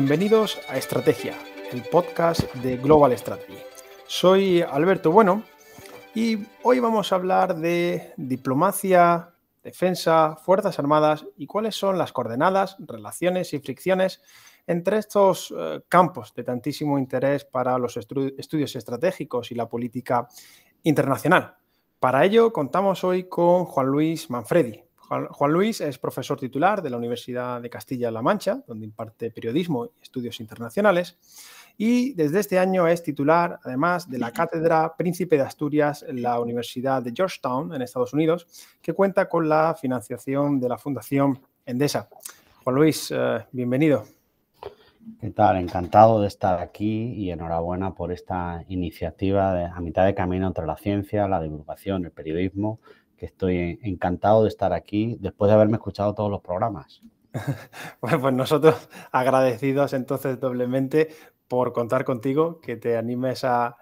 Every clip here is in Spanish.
Bienvenidos a Estrategia, el podcast de Global Strategy. Soy Alberto Bueno y hoy vamos a hablar de diplomacia, defensa, Fuerzas Armadas y cuáles son las coordenadas, relaciones y fricciones entre estos eh, campos de tantísimo interés para los estudios estratégicos y la política internacional. Para ello contamos hoy con Juan Luis Manfredi, Juan Luis es profesor titular de la Universidad de Castilla-La Mancha, donde imparte periodismo y estudios internacionales, y desde este año es titular, además, de la Cátedra Príncipe de Asturias en la Universidad de Georgetown, en Estados Unidos, que cuenta con la financiación de la Fundación Endesa. Juan Luis, eh, bienvenido. ¿Qué tal? Encantado de estar aquí y enhorabuena por esta iniciativa de, a mitad de camino entre la ciencia, la divulgación, el periodismo que estoy encantado de estar aquí después de haberme escuchado todos los programas. Bueno, pues nosotros agradecidos entonces doblemente por contar contigo, que te animes a,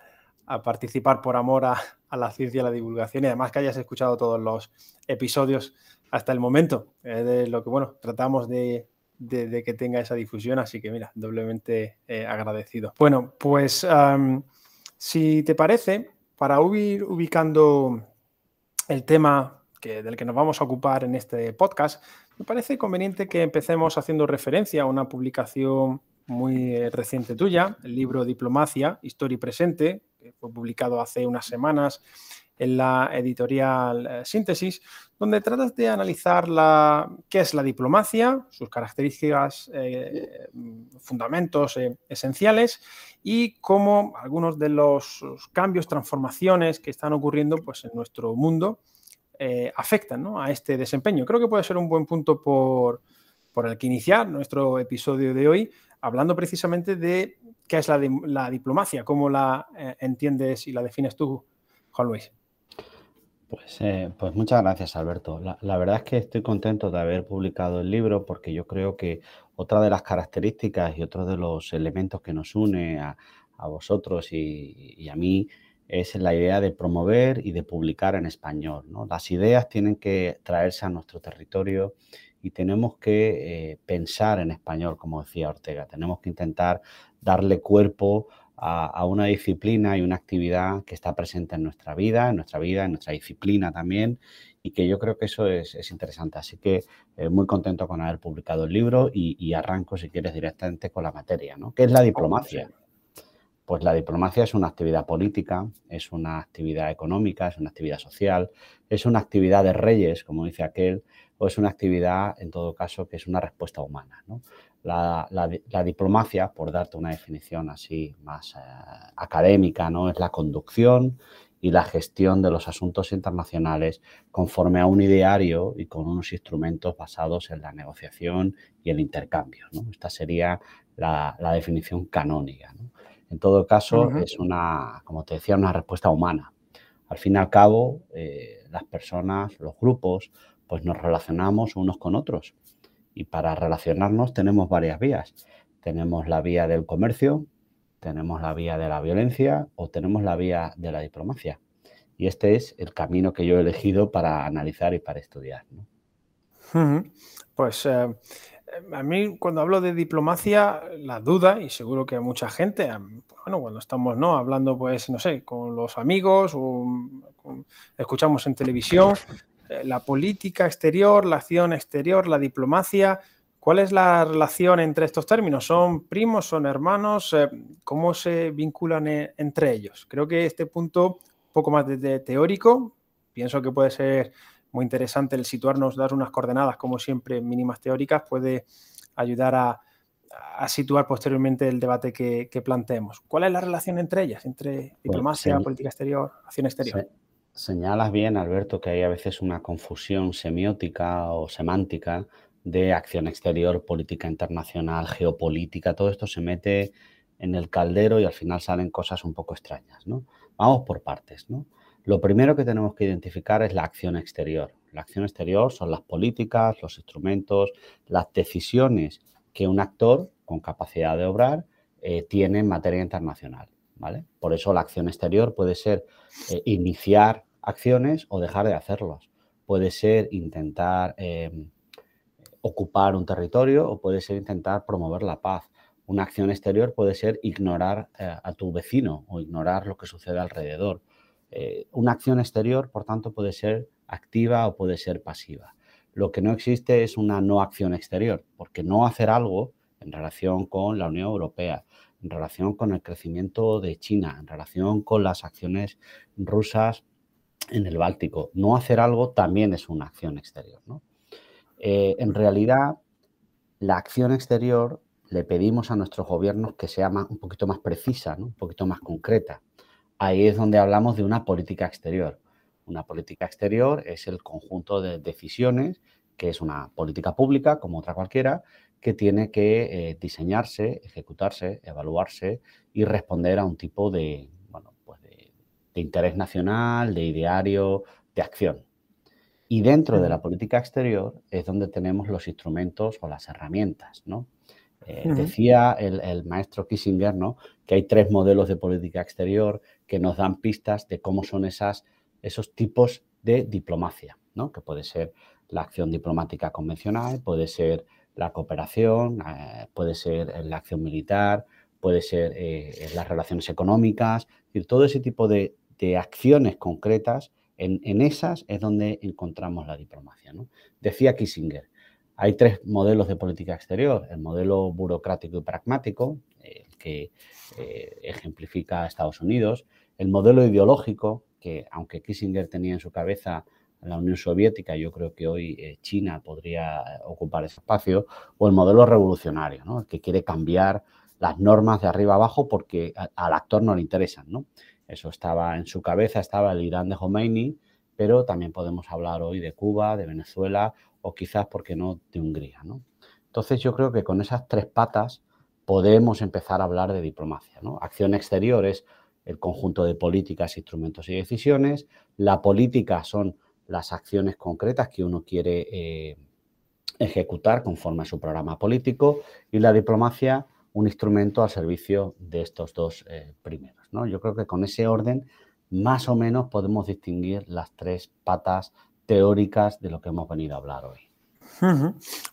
participar por amor a, la ciencia y la divulgación y además que hayas escuchado todos los episodios hasta el momento, de lo que, bueno, tratamos de, que tenga esa difusión, así que mira, doblemente eh, agradecido. Bueno, pues si te parece, para ir ubicando el tema del que nos vamos a ocupar en este podcast, me parece conveniente que empecemos haciendo referencia a una publicación muy eh, reciente tuya, el libro Diplomacia, Historia y Presente, que fue publicado hace unas semanas en la editorial eh, Síntesis, donde tratas de analizar la, qué es la diplomacia, sus características, eh, fundamentos esenciales y cómo algunos de los cambios, transformaciones que están ocurriendo pues, en nuestro mundo eh, afectan a este desempeño. Creo que puede ser un buen punto por, el que iniciar nuestro episodio de hoy, hablando precisamente de qué es la, diplomacia, cómo la entiendes y la defines tú, Juan Luis. Pues, eh, pues muchas gracias, Alberto. La, verdad es que estoy contento de haber publicado el libro porque yo creo que otra de las características y otro de los elementos que nos une a, vosotros y, a mí es la idea de promover y de publicar en español. Las ideas tienen que traerse a nuestro territorio y tenemos que eh, pensar en español, como decía Ortega. Tenemos que intentar darle cuerpo a, una disciplina y una actividad que está presente en nuestra vida, en nuestra vida, en nuestra disciplina también, y que yo creo que eso es, interesante. Así que eh, muy contento con haber publicado el libro y, arranco, si quieres, directamente con la materia, ¿no? ¿Qué es la diplomacia? Pues la diplomacia es una actividad política, es una actividad económica, es una actividad social, es una actividad de reyes, como dice aquel, o es una actividad, en todo caso, que es una respuesta humana. ¿no? La, diplomacia, por darte una definición así más eh, académica, ¿no? es la conducción y la gestión de los asuntos internacionales conforme a un ideario y con unos instrumentos basados en la negociación y el intercambio. Esta sería la, definición canónica. En todo caso, es una, como te decía, una respuesta humana. Al fin y al cabo, eh, las personas, los grupos, pues nos relacionamos unos con otros y para relacionarnos tenemos varias vías. Tenemos la vía del comercio, tenemos la vía de la violencia o tenemos la vía de la diplomacia. Y este es el camino que yo he elegido para analizar y para estudiar. Pues eh, a mí cuando hablo de diplomacia, la duda, y seguro que a mucha gente, bueno, cuando estamos ¿no? hablando, pues, no sé, con los amigos o escuchamos en televisión, la política exterior, la acción exterior, la diplomacia. ¿Cuál es la relación entre estos términos? ¿Son primos, son hermanos? Eh, ¿Cómo se vinculan eh, entre ellos? Creo que este punto, un poco más de, teórico, pienso que puede ser muy interesante el situarnos, dar unas coordenadas, como siempre, mínimas teóricas, puede ayudar a, situar posteriormente el debate que, planteemos. ¿Cuál es la relación entre ellas, entre pues diplomacia, política exterior, acción exterior? Señalas bien, Alberto, que hay a veces una confusión semiótica o semántica de acción exterior, política internacional, geopolítica, todo esto se mete en el caldero y al final salen cosas un poco extrañas. ¿no? Vamos por partes. ¿no? Lo primero que tenemos que identificar es la acción exterior. La acción exterior son las políticas, los instrumentos, las decisiones que un actor con capacidad de obrar eh, tiene en materia internacional. ¿vale? Por eso la acción exterior puede ser eh, iniciar acciones o dejar de hacerlos. Puede ser intentar em, ocupar un territorio o puede ser intentar promover la paz. Una acción exterior puede ser ignorar eh, a tu vecino o ignorar lo que sucede alrededor. Eh, una acción exterior, por tanto, puede ser activa o puede ser pasiva. Lo que no existe es una no acción exterior, porque no hacer algo en relación con la Unión Europea, en relación con el crecimiento de China, en relación con las acciones rusas en el Báltico, no hacer algo también es una acción exterior. Eh, en realidad, la acción exterior le pedimos a nuestros gobiernos que sea un poquito más precisa, un poquito más concreta. Ahí es donde hablamos de una política exterior. Una política exterior es el conjunto de decisiones, que es una política pública, como otra cualquiera, que tiene que eh, diseñarse, ejecutarse, evaluarse y responder a un tipo de, de, interés nacional, de ideario, de acción. Y dentro de la política exterior es donde tenemos los instrumentos o las herramientas, ¿no? Eh, decía el, maestro Kissinger ¿no? que hay tres modelos de política exterior que nos dan pistas de cómo son esas, esos tipos de diplomacia, ¿no? que puede ser la acción diplomática convencional, puede ser la cooperación, eh, puede ser la acción militar, puede ser eh, las relaciones económicas, todo ese tipo de, acciones concretas, en, esas es donde encontramos la diplomacia. Decía Kissinger, hay tres modelos de política exterior, el modelo burocrático y pragmático, que eh, ejemplifica a Estados Unidos, el modelo ideológico, que aunque Kissinger tenía en su cabeza la Unión Soviética, yo creo que hoy eh, China podría eh, ocupar ese espacio, o el modelo revolucionario, ¿no? que quiere cambiar las normas de arriba abajo porque al actor no le interesan. ¿no? Eso estaba en su cabeza, estaba el Irán de Khomeini, pero también podemos hablar hoy de Cuba, de Venezuela o quizás, ¿por qué no?, de Hungría. ¿no? Entonces yo creo que con esas tres patas podemos empezar a hablar de diplomacia. ¿no? Acción exterior es el conjunto de políticas, instrumentos y decisiones. La política son las acciones concretas que uno quiere eh, ejecutar conforme a su programa político y la diplomacia un instrumento al servicio de estos dos eh, primeros. ¿No? Yo creo que con ese orden más o menos podemos distinguir las tres patas teóricas de lo que hemos venido a hablar hoy.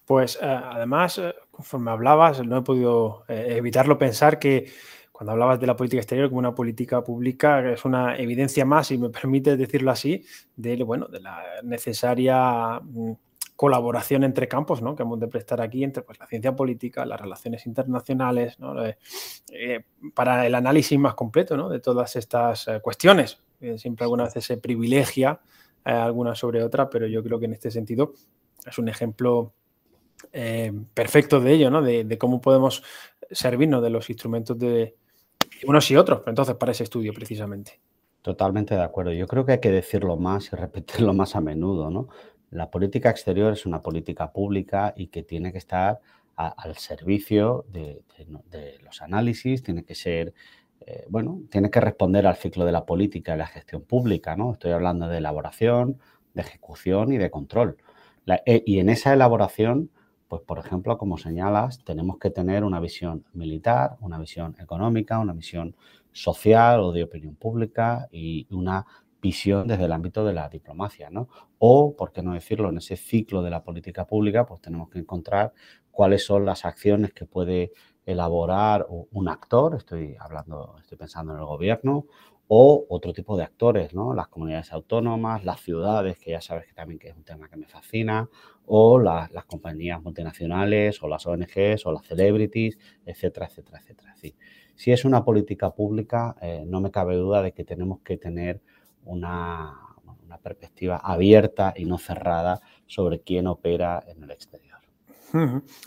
Pues eh, además, conforme hablabas, no he podido evitarlo pensar que cuando hablabas de la política exterior como una política pública, es una evidencia más, si me permite decirlo así, de, bueno, de la necesaria mm, colaboración entre campos ¿no? que hemos de prestar aquí entre pues, la ciencia política, las relaciones internacionales, eh, para el análisis más completo ¿no? de todas estas eh, cuestiones. siempre algunas veces se privilegia eh, alguna sobre otra, pero yo creo que en este sentido es un ejemplo perfecto de ello, ¿no? de, cómo podemos servirnos de los instrumentos de, unos y otros, entonces, para ese estudio precisamente. Totalmente de acuerdo. Yo creo que hay que decirlo más y repetirlo más a menudo, ¿no? La política exterior es una política pública y que tiene que estar al servicio de, los análisis, tiene que ser, eh, bueno, tiene que responder al ciclo de la política y la gestión pública, ¿no? Estoy hablando de elaboración, de ejecución y de control. Eh, y en esa elaboración pues, por ejemplo, como señalas, tenemos que tener una visión militar, una visión económica, una visión social o de opinión pública y una visión desde el ámbito de la diplomacia, ¿no? O, por qué no decirlo, en ese ciclo de la política pública, pues tenemos que encontrar cuáles son las acciones que puede elaborar un actor, estoy hablando, estoy pensando en el gobierno, o otro tipo de actores, ¿no? Las comunidades autónomas, las ciudades, que ya sabes que también que es un tema que me fascina, o las compañías multinacionales, o las ONGs, o las celebrities, etcétera, etcétera, etcétera. si es una política pública, eh, no me cabe duda de que tenemos que tener una, una perspectiva abierta y no cerrada sobre quién opera en el exterior.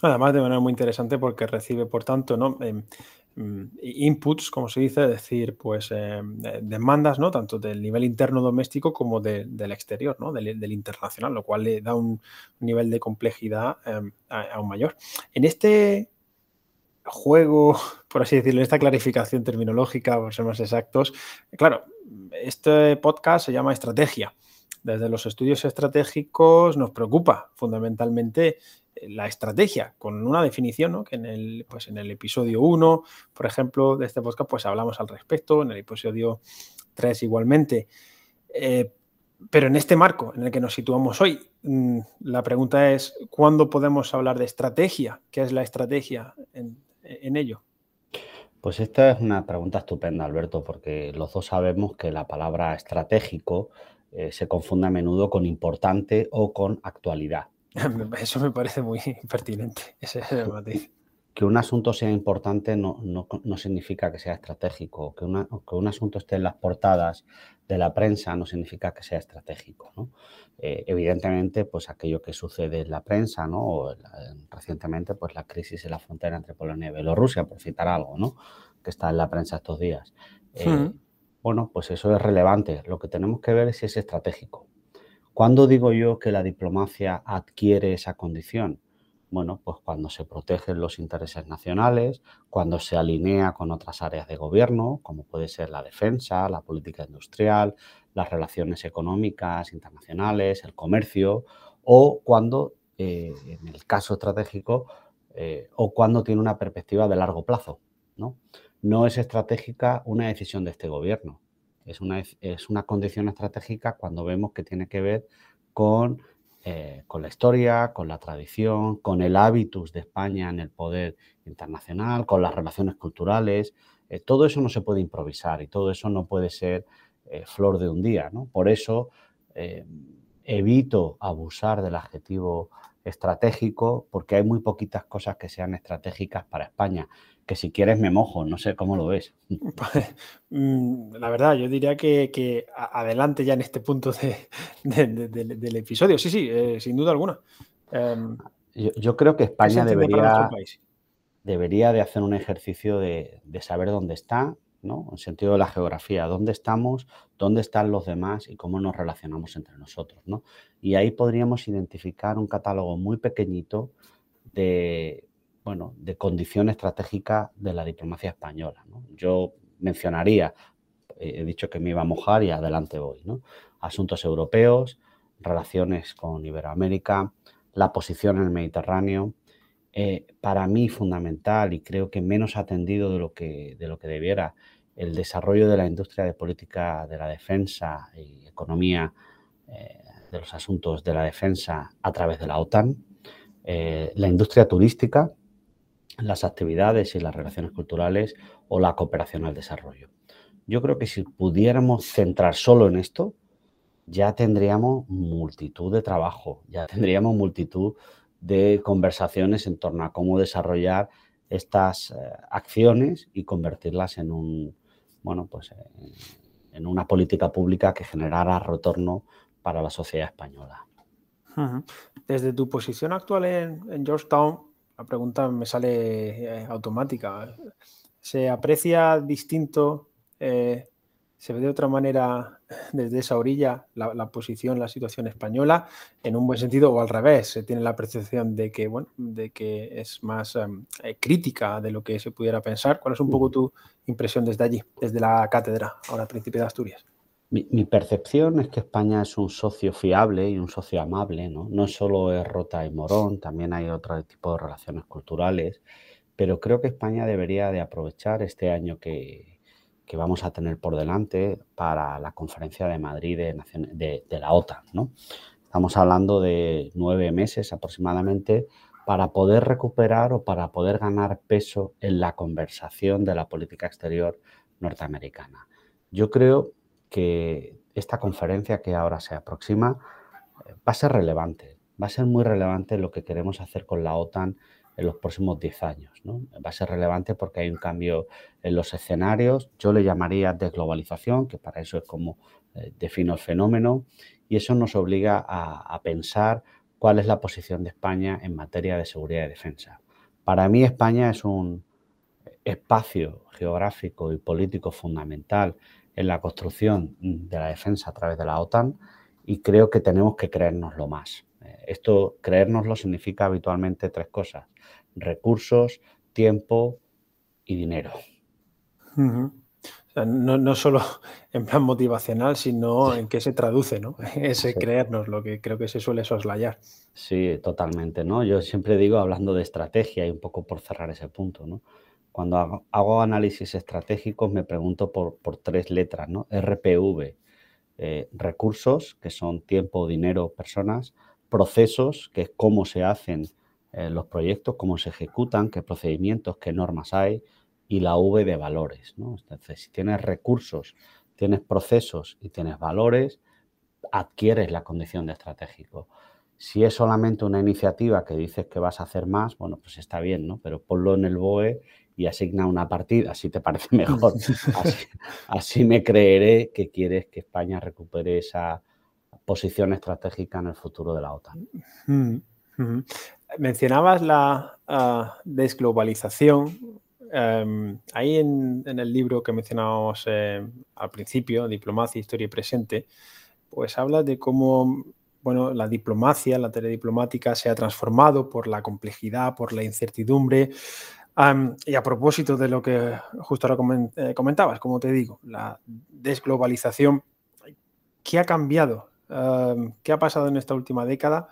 Además, de manera muy interesante porque recibe, por tanto, ¿no? Em, Mm, inputs, como se dice, es decir, pues eh, demandas, ¿no? Tanto del nivel interno doméstico como del exterior, ¿no? Del, internacional, lo cual le da un nivel de complejidad em, aún mayor. En este juego, por así decirlo, esta clarificación terminológica, por ser más exactos, claro, este podcast se llama estrategia. Desde los estudios estratégicos nos preocupa fundamentalmente la estrategia, con una definición, ¿no? que en el, pues en el episodio 1, por ejemplo, de este podcast, pues hablamos al respecto, en el episodio 3 igualmente. Eh, pero en este marco en el que nos situamos hoy, mm, la pregunta es, ¿cuándo podemos hablar de estrategia? ¿Qué es la estrategia en ello? Pues esta es una pregunta estupenda, Alberto, porque los dos sabemos que la palabra estratégico eh, se confunde a menudo con importante o con actualidad. Eso me parece muy pertinente, ese matiz que un asunto sea importante no, significa que sea estratégico. Que, que, un asunto esté en las portadas de la prensa no significa que sea estratégico. Eh, evidentemente, pues aquello que sucede en la prensa, ¿no? recientemente, pues la crisis en la frontera entre Polonia y Bielorrusia, por citar algo, ¿no? que está en la prensa estos días. Eh, bueno, pues eso es relevante. Lo que tenemos que ver es si es estratégico. ¿Cuándo digo yo que la diplomacia adquiere esa condición? Bueno, pues cuando se protegen los intereses nacionales, cuando se alinea con otras áreas de gobierno, como puede ser la defensa, la política industrial, las relaciones económicas internacionales, el comercio, o cuando, eh, en el caso estratégico, eh, o cuando tiene una perspectiva de largo plazo. ¿no? no es estratégica una decisión de este gobierno, es una, es una condición estratégica cuando vemos que tiene que ver con eh, con la historia, con la tradición, con el hábitus de España en el poder internacional, con las relaciones culturales. Eh, todo eso no se puede improvisar y todo eso no puede ser eh, flor de un día. Por eso evito abusar del adjetivo estratégico porque hay muy poquitas cosas que sean estratégicas para España que si quieres me mojo, no sé cómo lo ves. Mm, la verdad, yo diría que, adelante ya en este punto del episodio. Sí, sí, eh, sin duda alguna. Em, yo, creo que España debería, debería de hacer un ejercicio de, saber dónde está, ¿no? En sentido de la geografía, dónde estamos, dónde están los demás y cómo nos relacionamos entre nosotros, ¿no? Y ahí podríamos identificar un catálogo muy pequeñito de, bueno, de condición estratégica de la diplomacia española. Yo mencionaría, he dicho que me iba a mojar y adelante voy, asuntos europeos, relaciones con Iberoamérica, la posición en el Mediterráneo, eh, para mí fundamental y creo que menos atendido de lo que, de lo que debiera, el desarrollo de la industria de política de la defensa y economía eh, de los asuntos de la defensa a través de la OTAN, eh, la industria turística, las actividades y las relaciones culturales o la cooperación al desarrollo. Yo creo que si pudiéramos centrar solo en esto, ya tendríamos multitud de trabajo, ya tendríamos multitud de conversaciones en torno a cómo desarrollar estas eh, acciones y convertirlas en un bueno pues en una política pública que generara retorno para la sociedad española. Desde tu posición actual en Georgetown, la pregunta me sale eh, automática. ¿Se aprecia distinto, eh, se ve de otra manera desde esa orilla la, posición, la situación española, en un buen sentido o al revés? ¿Se tiene la percepción de que, bueno, de que es más em, eh, crítica de lo que se pudiera pensar? ¿Cuál es un poco tu impresión desde allí, desde la cátedra, ahora Príncipe de Asturias? Mi, percepción es que España es un socio fiable y un socio amable, ¿no? No solo es Rota y Morón, también hay otro tipo de relaciones culturales, pero creo que España debería de aprovechar este año que, vamos a tener por delante para la conferencia de Madrid de, de, la OTAN, ¿no? Estamos hablando de nueve meses aproximadamente para poder recuperar o para poder ganar peso en la conversación de la política exterior norteamericana. Yo creo que esta conferencia que ahora se aproxima eh, va a ser relevante, va a ser muy relevante lo que queremos hacer con la OTAN en los próximos 10 años. Va a ser relevante porque hay un cambio en los escenarios, yo le llamaría desglobalización, que para eso es como eh, defino el fenómeno, y eso nos obliga a pensar cuál es la posición de España en materia de seguridad y defensa. Para mí España es un espacio geográfico y político fundamental en la construcción de la defensa a través de la OTAN y creo que tenemos que creérnoslo más. Esto, creérnoslo, significa habitualmente tres cosas, recursos, tiempo y dinero. no, solo en plan motivacional, sino en qué se traduce, ¿no? Ese creernos, lo que creo que se suele soslayar. Sí, totalmente, ¿no? Yo siempre digo, hablando de estrategia y un poco por cerrar ese punto, ¿no? Cuando hago, análisis estratégicos me pregunto por, tres letras, ¿no? RPV, eh, recursos, que son tiempo, dinero, personas, procesos, que es cómo se hacen eh, los proyectos, cómo se ejecutan, qué procedimientos, qué normas hay y la V de valores. ¿no? Entonces, si tienes recursos, tienes procesos y tienes valores, adquieres la condición de estratégico. Si es solamente una iniciativa que dices que vas a hacer más, bueno, pues está bien, ¿no? Pero ponlo en el BOE y asigna una partida, si te parece mejor. Así, me creeré que quieres que España recupere esa posición estratégica en el futuro de la OTAN. Mm, Mencionabas la ah, desglobalización. Em, ahí en, el libro que mencionábamos eh, al principio, Diplomacia, Historia y Presente, pues habla de cómo bueno, la diplomacia, la telediplomática se ha transformado por la complejidad, por la incertidumbre. y a propósito de lo que justo ahora eh, comentabas, como te digo, la desglobalización, ¿qué ha cambiado? ¿Qué ha pasado en esta última década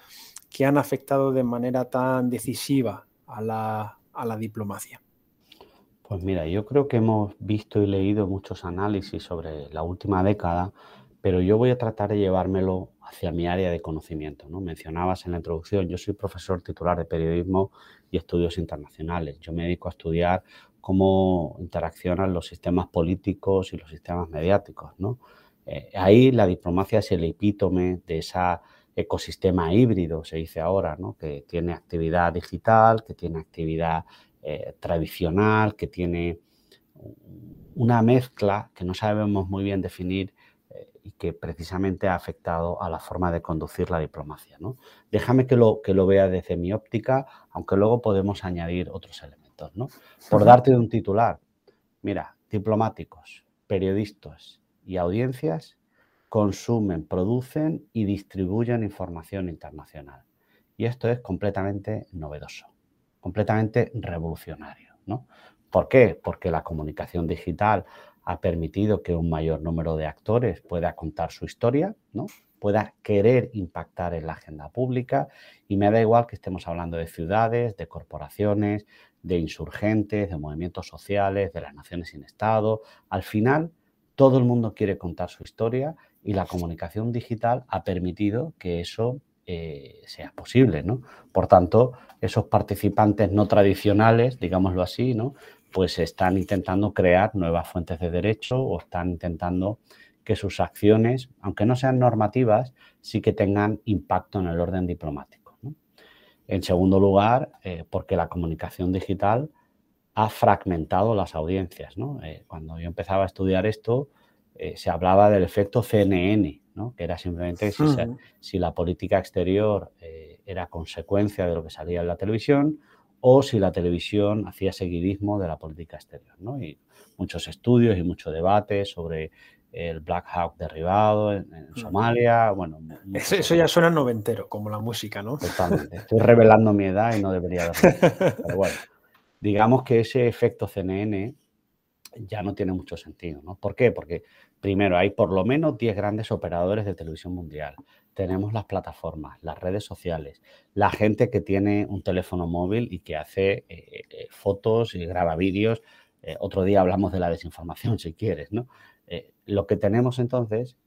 que han afectado de manera tan decisiva a la, a la diplomacia? Pues mira, yo creo que hemos visto y leído muchos análisis sobre la última década pero yo voy a tratar de llevármelo hacia mi área de conocimiento. ¿no? Mencionabas en la introducción, yo soy profesor titular de periodismo y estudios internacionales. Yo me dedico a estudiar cómo interaccionan los sistemas políticos y los sistemas mediáticos. ¿no? Eh, ahí la diplomacia es el epítome de ese ecosistema híbrido, se dice ahora, ¿no? que tiene actividad digital, que tiene actividad eh, tradicional, que tiene una mezcla que no sabemos muy bien definir y que precisamente ha afectado a la forma de conducir la diplomacia. ¿no? Déjame que lo, que lo vea desde mi óptica, aunque luego podemos añadir otros elementos. ¿no? Por darte un titular, mira, diplomáticos, periodistas y audiencias consumen, producen y distribuyen información internacional. Y esto es completamente novedoso, completamente revolucionario. ¿no? ¿Por qué? Porque la comunicación digital ha permitido que un mayor número de actores pueda contar su historia, ¿no? pueda querer impactar en la agenda pública y me da igual que estemos hablando de ciudades, de corporaciones, de insurgentes, de movimientos sociales, de las naciones sin Estado. Al final, todo el mundo quiere contar su historia y la comunicación digital ha permitido que eso eh, sea posible, ¿no? Por tanto, esos participantes no tradicionales, digámoslo así, ¿no? pues están intentando crear nuevas fuentes de derecho o están intentando que sus acciones, aunque no sean normativas, sí que tengan impacto en el orden diplomático. En segundo lugar, eh, porque la comunicación digital ha fragmentado las audiencias. Eh, cuando yo empezaba a estudiar esto, eh, se hablaba del efecto CNN, que era simplemente si, si la política exterior era consecuencia de lo que salía en la televisión o si la televisión hacía seguidismo de la política exterior. ¿no? Y muchos estudios y mucho debate sobre el Black Hawk derribado en, Somalia. Bueno, eso, ya suena noventero, como la música, ¿no? Totalmente. Estoy revelando mi edad y no debería Pero bueno, digamos que ese efecto CNN ya no tiene mucho sentido, ¿no? ¿Por qué? Porque primero hay por lo menos 10 grandes operadores de televisión mundial tenemos las plataformas, las redes sociales, la gente que tiene un teléfono móvil y que hace eh, eh, fotos y graba vídeos. Eh, otro día hablamos de la desinformación, si quieres, ¿no? lo que tenemos entonces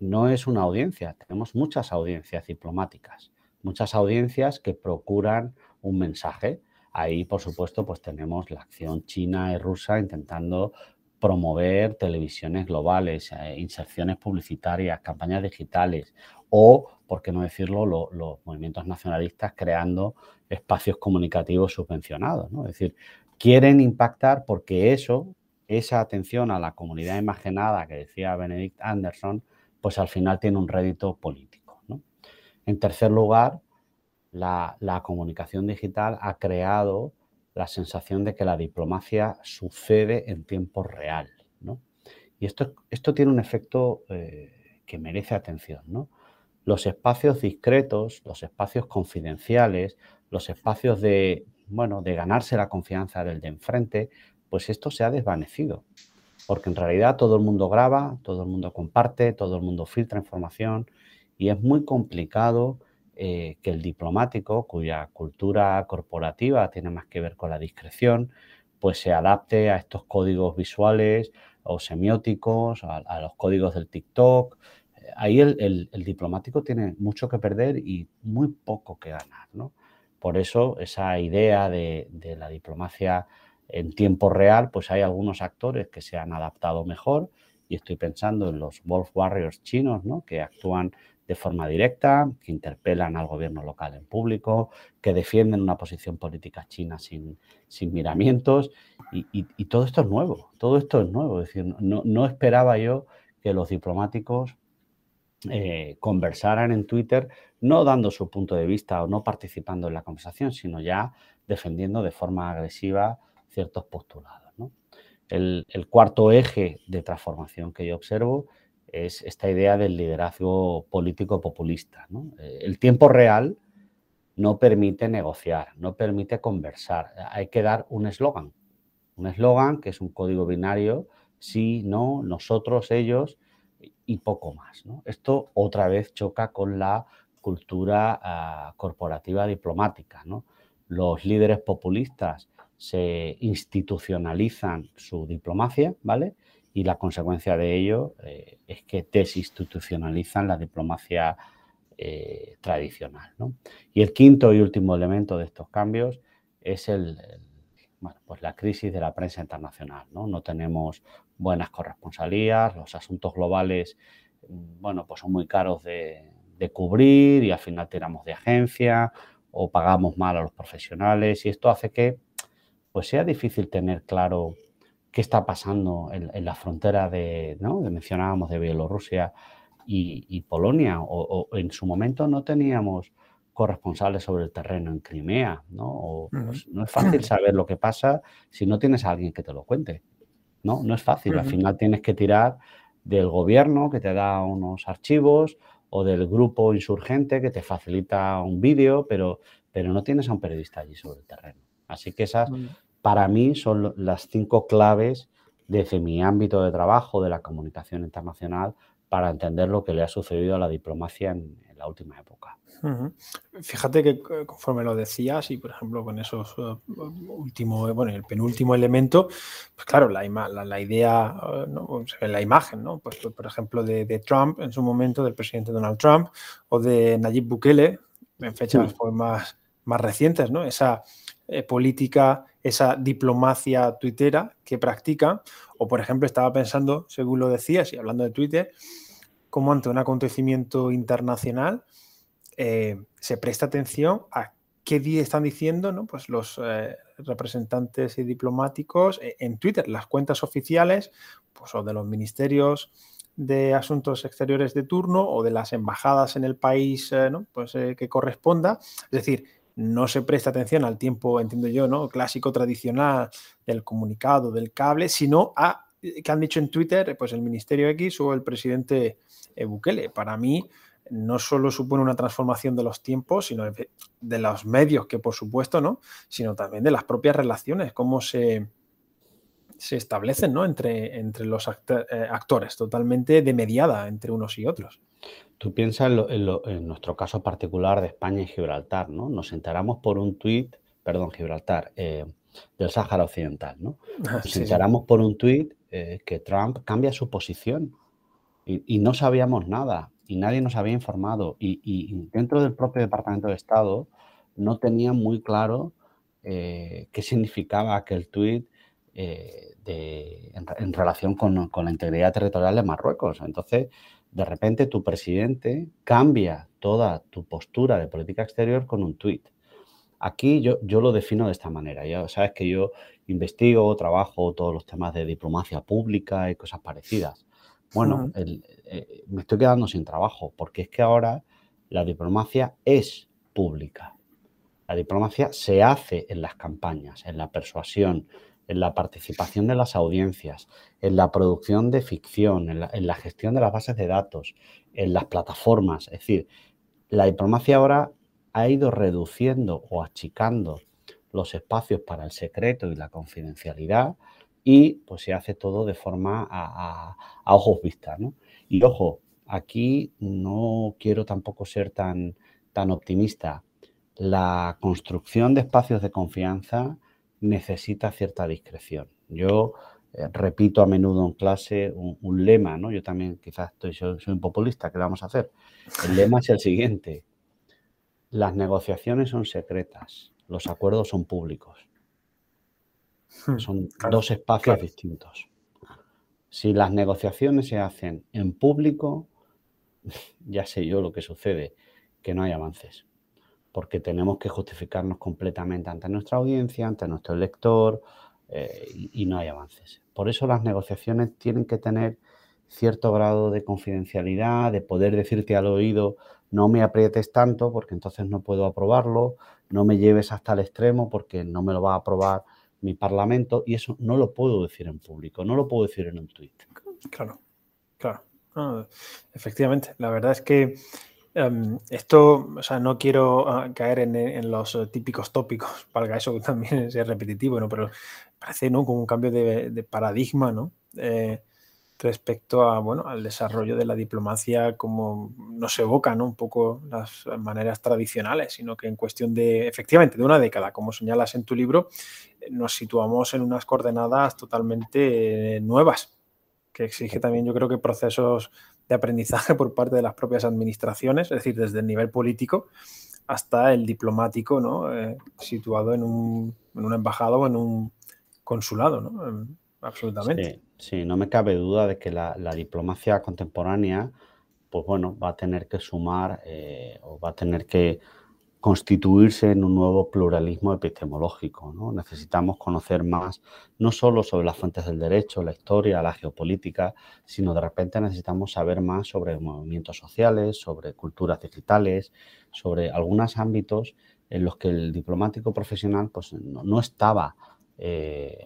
no es una audiencia, tenemos muchas audiencias diplomáticas, muchas audiencias que procuran un mensaje. Ahí, por supuesto, pues tenemos la acción china y rusa intentando promover televisiones globales, inserciones publicitarias, campañas digitales, o, por qué no decirlo, los movimientos nacionalistas creando espacios comunicativos subvencionados. ¿no? Es decir, quieren impactar porque eso, esa atención a la comunidad imaginada que decía Benedict Anderson, pues al final tiene un rédito político. En tercer lugar, la, comunicación digital ha creado la sensación de que la diplomacia sucede en tiempo real. ¿no? Y esto, esto tiene un efecto eh, que merece atención. ¿no? los espacios discretos, los espacios confidenciales, los espacios de, bueno, de ganarse la confianza del de enfrente, pues esto se ha desvanecido. Porque en realidad todo el mundo graba, todo el mundo comparte, todo el mundo filtra información y es muy complicado eh, que el diplomático, cuya cultura corporativa tiene más que ver con la discreción, pues se adapte a estos códigos visuales o semióticos, a los códigos del TikTok, ahí el, diplomático tiene mucho que perder y muy poco que ganar. ¿no? Por eso esa idea de, la diplomacia en tiempo real, pues hay algunos actores que se han adaptado mejor y estoy pensando en los Wolf Warriors chinos, ¿no? que actúan de forma directa, que interpelan al gobierno local en público, que defienden una posición política china sin, sin miramientos. Y, todo esto es nuevo, todo esto es nuevo. Es decir, no, esperaba yo que los diplomáticos eh, conversaran en Twitter, no dando su punto de vista o no participando en la conversación, sino ya defendiendo de forma agresiva ciertos postulados. El, el cuarto eje de transformación que yo observo es esta idea del liderazgo político populista. Eh, el tiempo real no permite negociar, no permite conversar. Hay que dar un eslogan. Un eslogan que es un código binario, sí, no, nosotros, ellos y poco más. Esto otra vez choca con la cultura ah, corporativa diplomática. Los líderes populistas se institucionalizan su diplomacia, ¿vale? Y la consecuencia de ello eh, es que desinstitucionalizan la diplomacia eh, tradicional. Y el quinto y último elemento de estos cambios es el, pues la crisis de la prensa internacional. ¿no? no tenemos buenas corresponsalías, los asuntos globales mm, bueno, pues son muy caros de, de cubrir y al final tiramos de agencia o pagamos mal a los profesionales y esto hace que pues sea difícil tener claro qué está pasando en, la frontera de, ¿no? mencionábamos de Bielorrusia y, Polonia, o, en su momento no teníamos corresponsales sobre el terreno en Crimea, ¿no? Pues, no es fácil saber lo que pasa si no tienes a alguien que te lo cuente, ¿no? No es fácil, al final tienes que tirar del gobierno que te da unos archivos o del grupo insurgente que te facilita un vídeo, pero, pero no tienes a un periodista allí sobre el terreno. Así que esas para mí son las cinco claves desde mi ámbito de trabajo de la comunicación internacional para entender lo que le ha sucedido a la diplomacia en, la última época. Fíjate que eh, conforme lo decías y por ejemplo con esos uh, último, bueno, el penúltimo elemento, pues claro, la, la, idea, uh, ¿no? la imagen, ¿no? Pues, por ejemplo de, Trump en su momento, del presidente Donald Trump o de Nayib Bukele en fechas pues, más, más recientes, ¿no? Esa eh, política, esa diplomacia tuitera que practica. O, por ejemplo, estaba pensando, según lo decías, y hablando de Twitter, cómo ante un acontecimiento internacional eh, se presta atención a qué están diciendo ¿no? pues los eh, representantes y diplomáticos en Twitter, las cuentas oficiales, pues, o de los ministerios de asuntos exteriores de turno o de las embajadas en el país pues, que corresponda. Es decir, no se presta atención al tiempo, entiendo yo, ¿no? Clásico, tradicional del comunicado, del cable, sino a eh, que han dicho en Twitter, pues el Ministerio X o el presidente eh, Bukele. Para mí no solo supone una transformación de los tiempos, sino de, los medios, que por supuesto, ¿no? Sino también de las propias relaciones, cómo se, se establecen, ¿no? Entre, entre los eh, actores, totalmente de mediada entre unos y otros. Tú piensas en, nuestro caso particular de España y Gibraltar, ¿no? Nos enteramos por un tuit, perdón, Gibraltar, eh, del Sáhara Occidental, ¿no? Ah, Nos enteramos por un tuit eh, que Trump cambia su posición y, no sabíamos nada y nadie nos había informado y, dentro del propio Departamento de Estado no tenían muy claro eh, qué significaba aquel tuit en, relación con, con la integridad territorial de Marruecos. Entonces, de repente tu presidente cambia toda tu postura de política exterior con un tuit. Aquí yo, yo lo defino de esta manera. Ya sabes que yo investigo, trabajo todos los temas de diplomacia pública y cosas parecidas. Bueno, eh, me estoy quedando sin trabajo porque es que ahora la diplomacia es pública. La diplomacia se hace en las campañas, en la persuasión, en la participación de las audiencias, en la producción de ficción, en la, gestión de las bases de datos, en las plataformas. Es decir, la diplomacia ahora ha ido reduciendo o achicando los espacios para el secreto y la confidencialidad y pues se hace todo de forma a, ojos vistas. Y ojo, aquí no quiero tampoco ser tan, tan optimista. La construcción de espacios de confianza necesita cierta discreción. Yo eh, repito a menudo en clase un, lema, ¿no? Yo también quizás estoy, soy, un populista, ¿qué vamos a hacer? El lema es el siguiente. las negociaciones son secretas, los acuerdos son públicos. Hmm, son dos espacios distintos. Si las negociaciones se hacen en público, ya sé yo lo que sucede, que no hay avances, porque tenemos que justificarnos completamente ante nuestra audiencia, ante nuestro lector, eh, y, no hay avances. Por eso las negociaciones tienen que tener cierto grado de confidencialidad, de poder decirte al oído, no me aprietes tanto porque entonces no puedo aprobarlo, no me lleves hasta el extremo porque no me lo va a aprobar mi parlamento y eso no lo puedo decir en público, no lo puedo decir en un tuit. Claro, claro. efectivamente, la verdad es que em, esto, o sea, no quiero ah, caer en, los típicos tópicos, valga eso también es repetitivo, ¿no? pero parece ¿no? como un cambio de, paradigma, ¿no? Eh, respecto a, bueno, al desarrollo de la diplomacia como no se evoca ¿no? un poco las maneras tradicionales, sino que en cuestión de, efectivamente, de una década, como señalas en tu libro, nos situamos en unas coordenadas totalmente nuevas, que exige también yo creo que procesos de aprendizaje por parte de las propias administraciones, es decir, desde el nivel político hasta el diplomático, ¿no? Eh, situado en, un, en una embajada o en un consulado, ¿no? absolutamente. Sí, no me cabe duda de que la, diplomacia contemporánea, pues bueno, va a tener que sumar eh, o va a tener que constituirse en un nuevo pluralismo epistemológico. ¿no? Necesitamos conocer más, no solo sobre las fuentes del derecho, la historia, la geopolítica, sino de repente necesitamos saber más sobre movimientos sociales, sobre culturas digitales, sobre algunos ámbitos en los que el diplomático profesional pues, no estaba eh,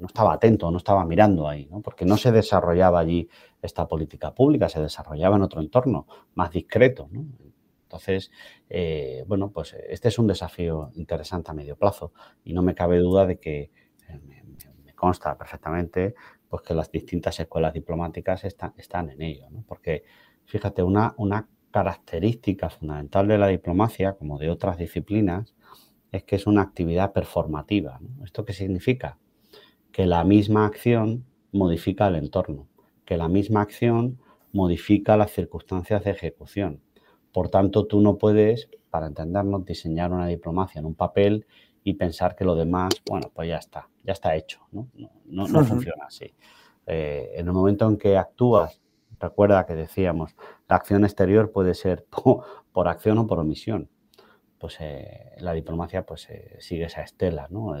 no estaba atento, no estaba mirando ahí, porque no se desarrollaba allí esta política pública, se desarrollaba en otro entorno más discreto. Entonces, eh, bueno, pues este es un desafío interesante a medio plazo y no me cabe duda de que eh, me, consta perfectamente pues que las distintas escuelas diplomáticas están en ello, porque fíjate, una característica fundamental de la diplomacia, como de otras disciplinas, es que es una actividad performativa. ¿Esto qué significa? Que la misma acción modifica el entorno, que la misma acción modifica las circunstancias de ejecución. Por tanto, tú no puedes, para entendernos, diseñar una diplomacia en un papel y pensar que lo demás, bueno, pues ya está, ya está hecho. No, no, funciona así. Eh, en el momento en que actúas, recuerda que decíamos, la acción exterior puede ser por acción o por omisión pues eh, la diplomacia pues eh, sigue esa estela. ¿no?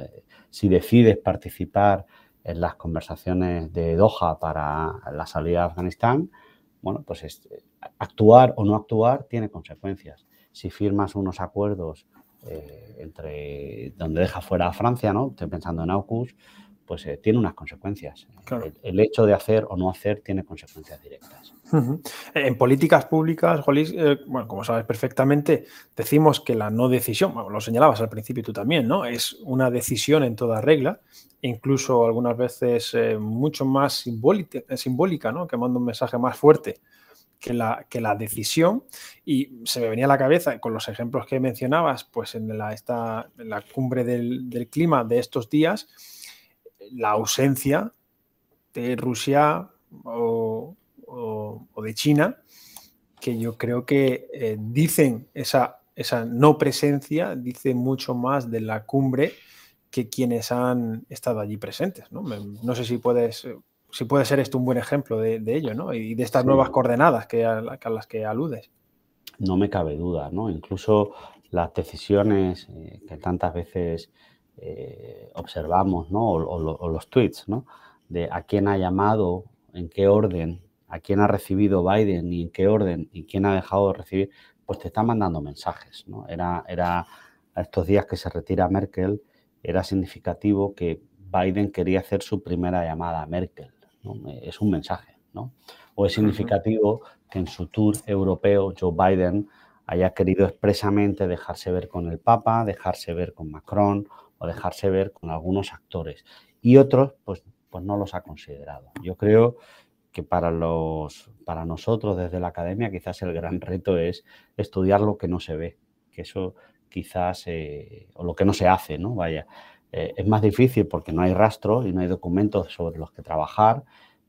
Si decides participar en las conversaciones de Doha para la salida de Afganistán, bueno, pues actuar o no actuar tiene consecuencias. Si firmas unos acuerdos entre donde deja fuera a Francia, ¿no? Estoy pensando en AUKUS, pues tiene unas consecuencias. el, hecho de hacer o no hacer tiene consecuencias directas. En políticas públicas, Jolis, eh, bueno, como sabes perfectamente, decimos que la no decisión, lo señalabas al principio tú también, ¿no? Es una decisión en toda regla, incluso algunas veces eh, mucho más simbólica, simbólica, ¿no? Que manda un mensaje más fuerte que la, que la decisión. Y se me venía a la cabeza con los ejemplos que mencionabas, pues en la, esta, la cumbre del, del clima de estos días, la ausencia de Rusia o o, de China, que yo creo que eh, dicen esa, esa no presencia, dice mucho más de la cumbre que quienes han estado allí presentes. No, no sé si puedes, si puede ser esto un buen ejemplo de, ello, ¿no? Y de estas nuevas coordenadas que a, las que aludes. No me cabe duda, ¿no? Incluso las decisiones eh, que tantas veces eh, observamos, ¿no? O, o, los tweets, ¿no? De a quién ha llamado, en qué orden a quién ha recibido Biden y en qué orden y quién ha dejado de recibir, pues te están mandando mensajes. ¿no? Era, era a estos días que se retira Merkel, era significativo que Biden quería hacer su primera llamada a Merkel. Es un mensaje. ¿no? O es significativo que en su tour europeo Joe Biden haya querido expresamente dejarse ver con el Papa, dejarse ver con Macron o dejarse ver con algunos actores. Y otros, pues, pues no los ha considerado. Yo creo que para, los, para nosotros desde la academia quizás el gran reto es estudiar lo que no se ve, que eso quizás, eh, o lo que no se hace, ¿no? Vaya, eh, es más difícil porque no hay rastro y no hay documentos sobre los que trabajar,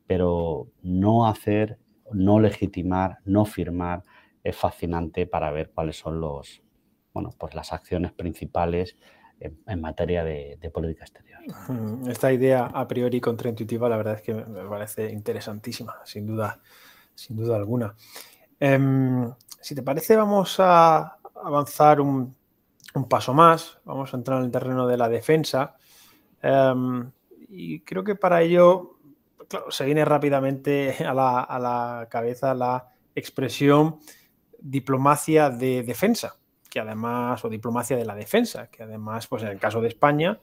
pero no hacer, no legitimar, no firmar es fascinante para ver cuáles son los, bueno, pues las acciones principales en, materia de, política exterior. Esta idea a priori contraintuitiva, la verdad es que me parece interesantísima, sin duda, sin duda alguna. Em, si te parece, vamos a avanzar un, paso más, vamos a entrar en el terreno de la defensa. Em, y creo que para ello, se viene rápidamente a la, a la cabeza la expresión diplomacia de defensa que además, o diplomacia de la defensa, que además, pues en el caso de España,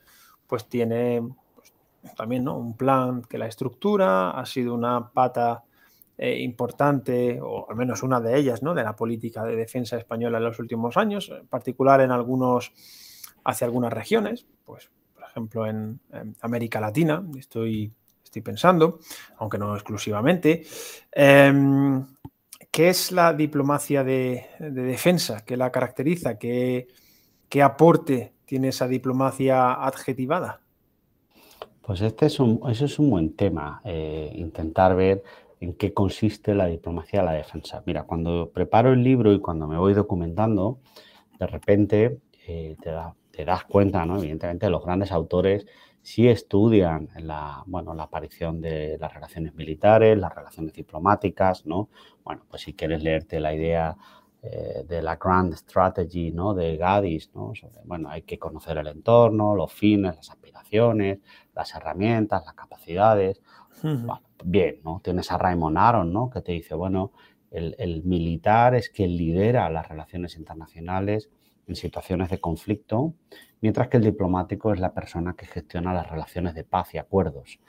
pues tiene pues, también ¿no? un plan que la estructura, ha sido una pata eh, importante, o al menos una de ellas, ¿no? de la política de defensa española en los últimos años, en particular en algunos, hacia algunas regiones, pues por ejemplo en, América Latina, estoy, estoy pensando, aunque no exclusivamente. Em, ¿Qué es la diplomacia de, defensa? ¿Qué la caracteriza? ¿Qué, aporte tiene esa diplomacia adjetivada? Pues este es un, ese es un buen tema, eh, intentar ver en qué consiste la diplomacia de la defensa. Mira, cuando preparo el libro y cuando me voy documentando, de repente eh, te, te, das cuenta, ¿no? Evidentemente, los grandes autores sí estudian la, bueno, la aparición de las relaciones militares, las relaciones diplomáticas, ¿no? Bueno, pues si quieres leerte la idea eh, de la Grand Strategy, ¿no? De Gadis, ¿no? bueno, hay que conocer el entorno, los fines, las aspiraciones, las herramientas, las capacidades. Bien, ¿no? Tienes a Raymond Aron, ¿no? Que te dice, bueno, el, el militar es quien lidera las relaciones internacionales en situaciones de conflicto, mientras que el diplomático es la persona que gestiona las relaciones de paz y acuerdos.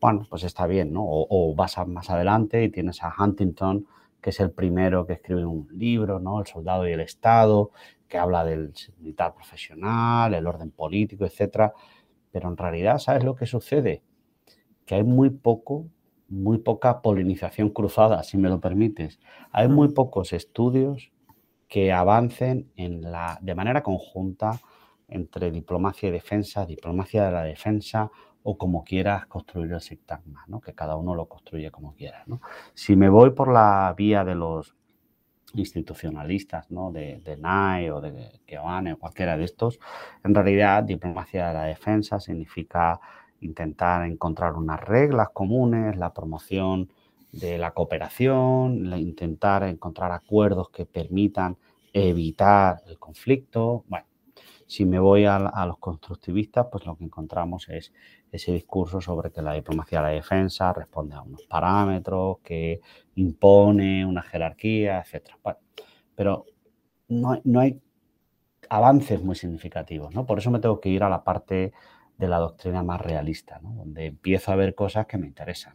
Bueno, pues está bien, ¿no? O, vas más adelante y tienes a Huntington, que es el primero que escribe un libro, ¿no? El soldado y el Estado, que habla del militar profesional, el orden político, etcétera. Pero en realidad, ¿sabes lo que sucede? Que hay muy poco, muy poca polinización cruzada, si me lo permites. Hay muy pocos estudios que avancen en la, de manera conjunta entre diplomacia y defensa, diplomacia de la defensa o como quieras construir el sintagma, ¿no? que cada uno lo construye como quiera. Si me voy por la vía de los institucionalistas, ¿no? de, de NAI o de Keoane o cualquiera de estos, en realidad diplomacia de la defensa significa intentar encontrar unas reglas comunes, la promoción de la cooperación, intentar encontrar acuerdos que permitan evitar el conflicto. Bueno, si me voy a, los constructivistas, pues lo que encontramos es ese discurso sobre que la diplomacia de la defensa responde a unos parámetros, que impone una jerarquía, etc. pero no, no hay avances muy significativos, ¿no? Por eso me tengo que ir a la parte de la doctrina más realista, ¿no? donde empiezo a ver cosas que me interesan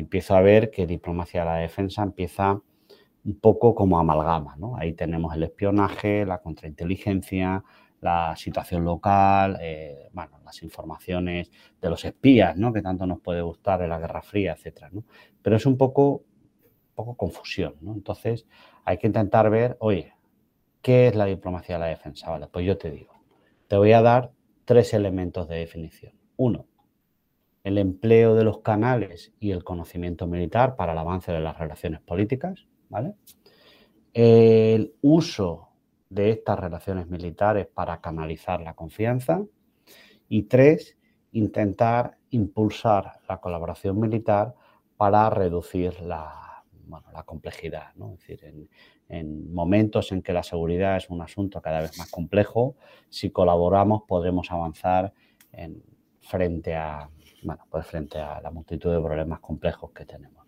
empiezo a ver que diplomacia de la defensa empieza un poco como amalgama. ¿no? Ahí tenemos el espionaje, la contrainteligencia, la situación local, eh, bueno, las informaciones de los espías, ¿no? que tanto nos puede gustar en la Guerra Fría, etc. ¿no? Pero es un poco, poco confusión. ¿no? Entonces hay que intentar ver, oye, ¿qué es la diplomacia de la defensa? Vale, pues yo te digo, te voy a dar tres elementos de definición. Uno, el empleo de los canales y el conocimiento militar para el avance de las relaciones políticas. El uso de estas relaciones militares para canalizar la confianza. Y tres, intentar impulsar la colaboración militar para reducir la, complejidad. Es decir, en, en, momentos en que la seguridad es un asunto cada vez más complejo, si colaboramos podremos avanzar en, frente a, bueno, pues frente a la multitud de problemas complejos que tenemos.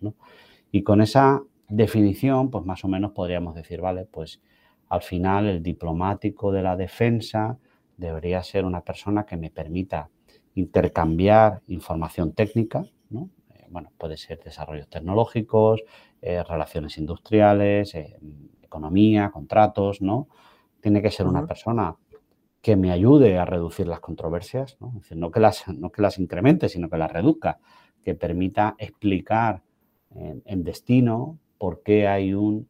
Y con esa definición, pues más o menos podríamos decir, vale, pues al final el diplomático de la defensa debería ser una persona que me permita intercambiar información técnica, ¿no? Eh, bueno, puede ser desarrollos tecnológicos, eh, relaciones industriales, eh, economía, contratos, ¿no? Tiene que ser una persona que me ayude a reducir las controversias, ¿no? no, que las, no que las incremente, sino que las reduzca, que permita explicar en, destino por qué hay un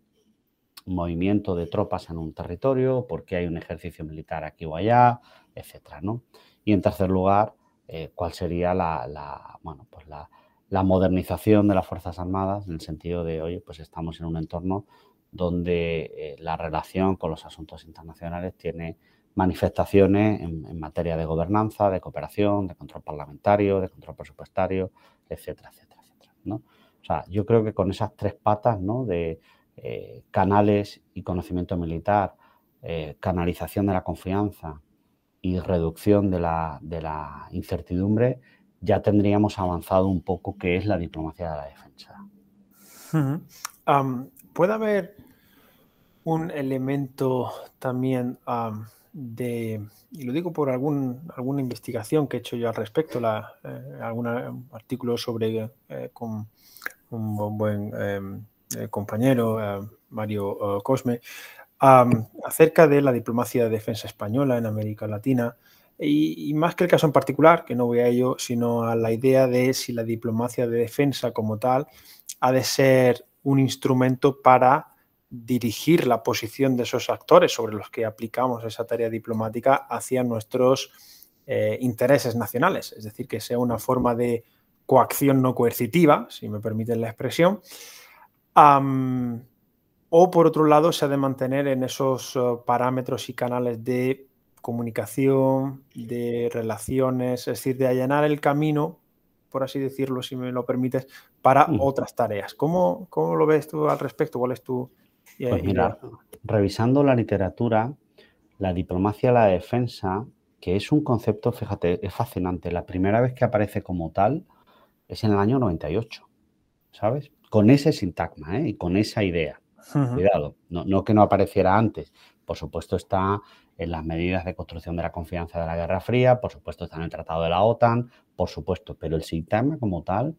movimiento de tropas en un territorio, por qué hay un ejercicio militar aquí o allá, etcétera, ¿no? Y en tercer lugar, eh, cuál sería la, bueno, pues la, la, modernización de las Fuerzas Armadas en el sentido de, oye, pues estamos en un entorno donde eh, la relación con los asuntos internacionales tiene manifestaciones en, materia de gobernanza, de cooperación, de control parlamentario, de control presupuestario, etcétera, etcétera, etcétera. ¿no? O sea, yo creo que con esas tres patas ¿no? de eh, canales y conocimiento militar, eh, canalización de la confianza y reducción de la, de la incertidumbre, ya tendríamos avanzado un poco qué es la diplomacia de la defensa. ¿Puede haber un elemento también de, y lo digo por algún, alguna investigación que he hecho yo al respecto, la, eh, algún artículo sobre eh, con un buen em, eh, compañero, Mario Cosme, acerca de la diplomacia de defensa española en América Latina. Y, más que el caso en particular, que no voy a ello, sino a la idea de si la diplomacia de defensa como tal ha de ser un instrumento para dirigir la posición de esos actores sobre los que aplicamos esa tarea diplomática hacia nuestros eh, intereses nacionales, es decir, que sea una forma de coacción no coercitiva, si me permiten la expresión, o por otro lado se ha de mantener en esos eh, parámetros y canales de comunicación, de relaciones, es decir, de allanar el camino, por así decirlo, si me lo permites, para mm. otras tareas. ¿Cómo, ¿Cómo, lo ves tú al respecto? ¿Cuál es tu pues mira, revisando la literatura, la diplomacia la defensa, que es un concepto, fíjate, es fascinante. La primera vez que aparece como tal es en el año 98, ¿sabes? Con ese sintagma ¿eh? y con esa idea. Cuidado, no, no, que no apareciera antes. Por supuesto está en las medidas de construcción de la confianza de la Guerra Fría, por supuesto está en el Tratado de la OTAN, por supuesto, pero el sintagma como tal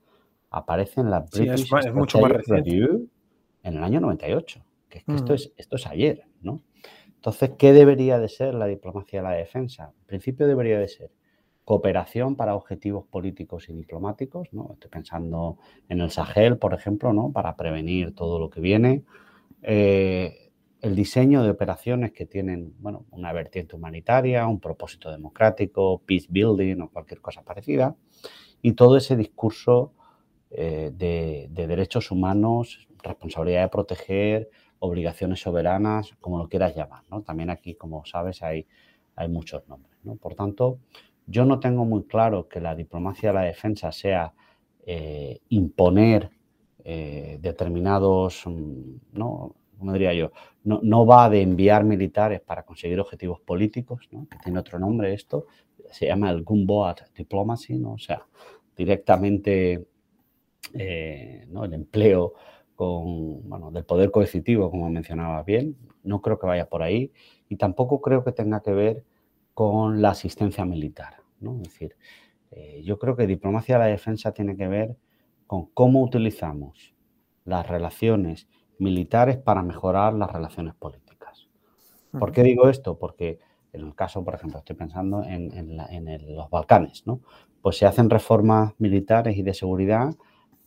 aparece en la British es, mucho más Review en el año 98 que es que esto, es, esto es ayer, ¿no? Entonces, ¿qué debería de ser la diplomacia de la defensa? En principio debería de ser cooperación para objetivos políticos y diplomáticos, ¿no? Estoy pensando en el Sahel, por ejemplo, ¿no? Para prevenir todo lo que viene. Eh, el diseño de operaciones que tienen, bueno, una vertiente humanitaria, un propósito democrático, peace building o cualquier cosa parecida. Y todo ese discurso eh, de, de derechos humanos, responsabilidad de proteger, obligaciones soberanas, como lo quieras llamar. ¿no? También aquí, como sabes, hay, hay muchos nombres. ¿no? Por tanto, yo no tengo muy claro que la diplomacia de la defensa sea eh, imponer eh, determinados, mm, ¿no? Como diría yo, no, no, va de enviar militares para conseguir objetivos políticos, ¿no? que tiene otro nombre esto, se llama el gunboat diplomacy, ¿no? o sea, directamente eh, ¿no? el empleo con, bueno, del poder coercitivo, como mencionaba bien. No creo que vaya por ahí y tampoco creo que tenga que ver con la asistencia militar. ¿no? Es decir, eh, yo creo que diplomacia de la defensa tiene que ver con cómo utilizamos las relaciones militares para mejorar las relaciones políticas. ¿Por qué digo esto? Porque en el caso, por ejemplo, estoy pensando en, en los Balcanes, ¿no? Pues se hacen reformas militares y de seguridad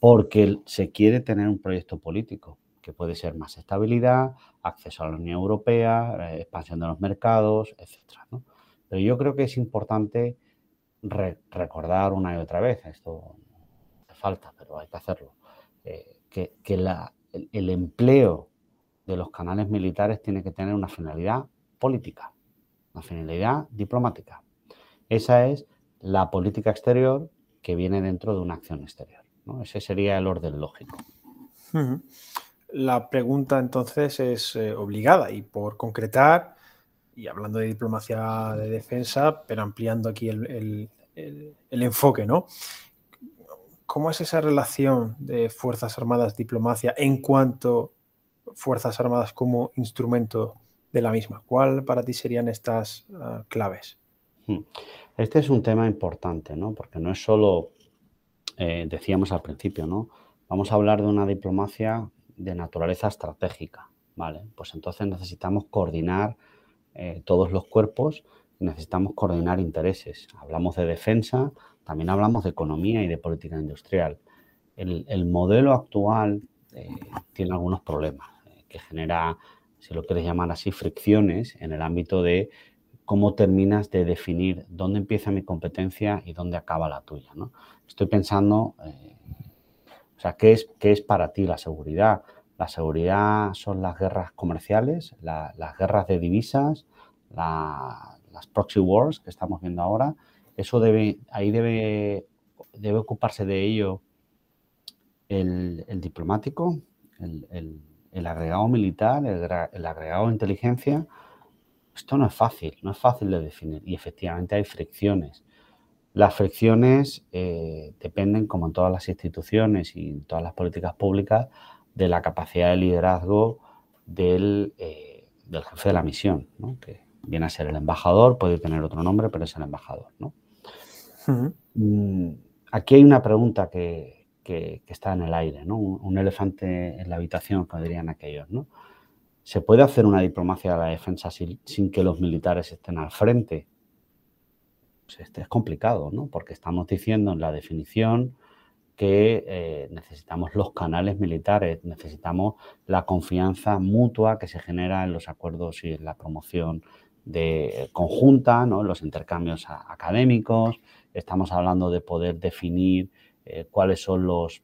porque se quiere tener un proyecto político que puede ser más estabilidad, acceso a la Unión Europea, eh, expansión de los mercados, etc. Pero yo creo que es importante recordar una y otra vez, esto hace falta, pero hay que hacerlo, eh, que, el, empleo de los canales militares tiene que tener una finalidad política, una finalidad diplomática. Esa es la política exterior que viene dentro de una acción exterior. Ese sería el orden lógico. La pregunta entonces es eh, obligada y por concretar, y hablando de diplomacia de defensa, pero ampliando aquí el, enfoque, ¿no? ¿Cómo es esa relación de Fuerzas Armadas diplomacia en cuanto Fuerzas Armadas como instrumento de la misma? ¿Cuál para ti serían estas ah, claves? Hmm. Este es un tema importante, ¿no? Porque no es solo eh, decíamos al principio, ¿no? Vamos a hablar de una diplomacia de naturaleza estratégica, ¿vale? Pues entonces necesitamos coordinar eh, todos los cuerpos, necesitamos coordinar intereses. Hablamos de defensa, también hablamos de economía y de política industrial. El, modelo actual eh, tiene algunos problemas que genera, si lo quieres llamar así, fricciones en el ámbito de cómo terminas de definir dónde empieza mi competencia y dónde acaba la tuya. Estoy pensando, eh, o sea, ¿qué es, ¿qué es para ti la seguridad? La seguridad son las guerras comerciales, las guerras de divisas, las proxy wars que estamos viendo ahora. Eso debe, ahí debe, debe ocuparse de ello el, diplomático, el, agregado militar, el, agregado de inteligencia. Esto no es fácil, no es fácil de definir y efectivamente hay fricciones. Las fricciones eh, dependen, como en todas las instituciones y en todas las políticas públicas, de la capacidad de liderazgo del, eh, jefe de la misión, que viene a ser el embajador, puede tener otro nombre, pero es el embajador. Mm, aquí hay una pregunta que, está en el aire, ¿no? un, elefante en la habitación, como dirían aquellos. ¿no? ¿Se puede hacer una diplomacia de la defensa sin, que los militares estén al frente? Pues este es complicado, ¿no? porque estamos diciendo en la definición que eh, necesitamos los canales militares, necesitamos la confianza mutua que se genera en los acuerdos y en la promoción de conjunta, ¿no? los intercambios académicos, estamos hablando de poder definir eh, cuáles son los,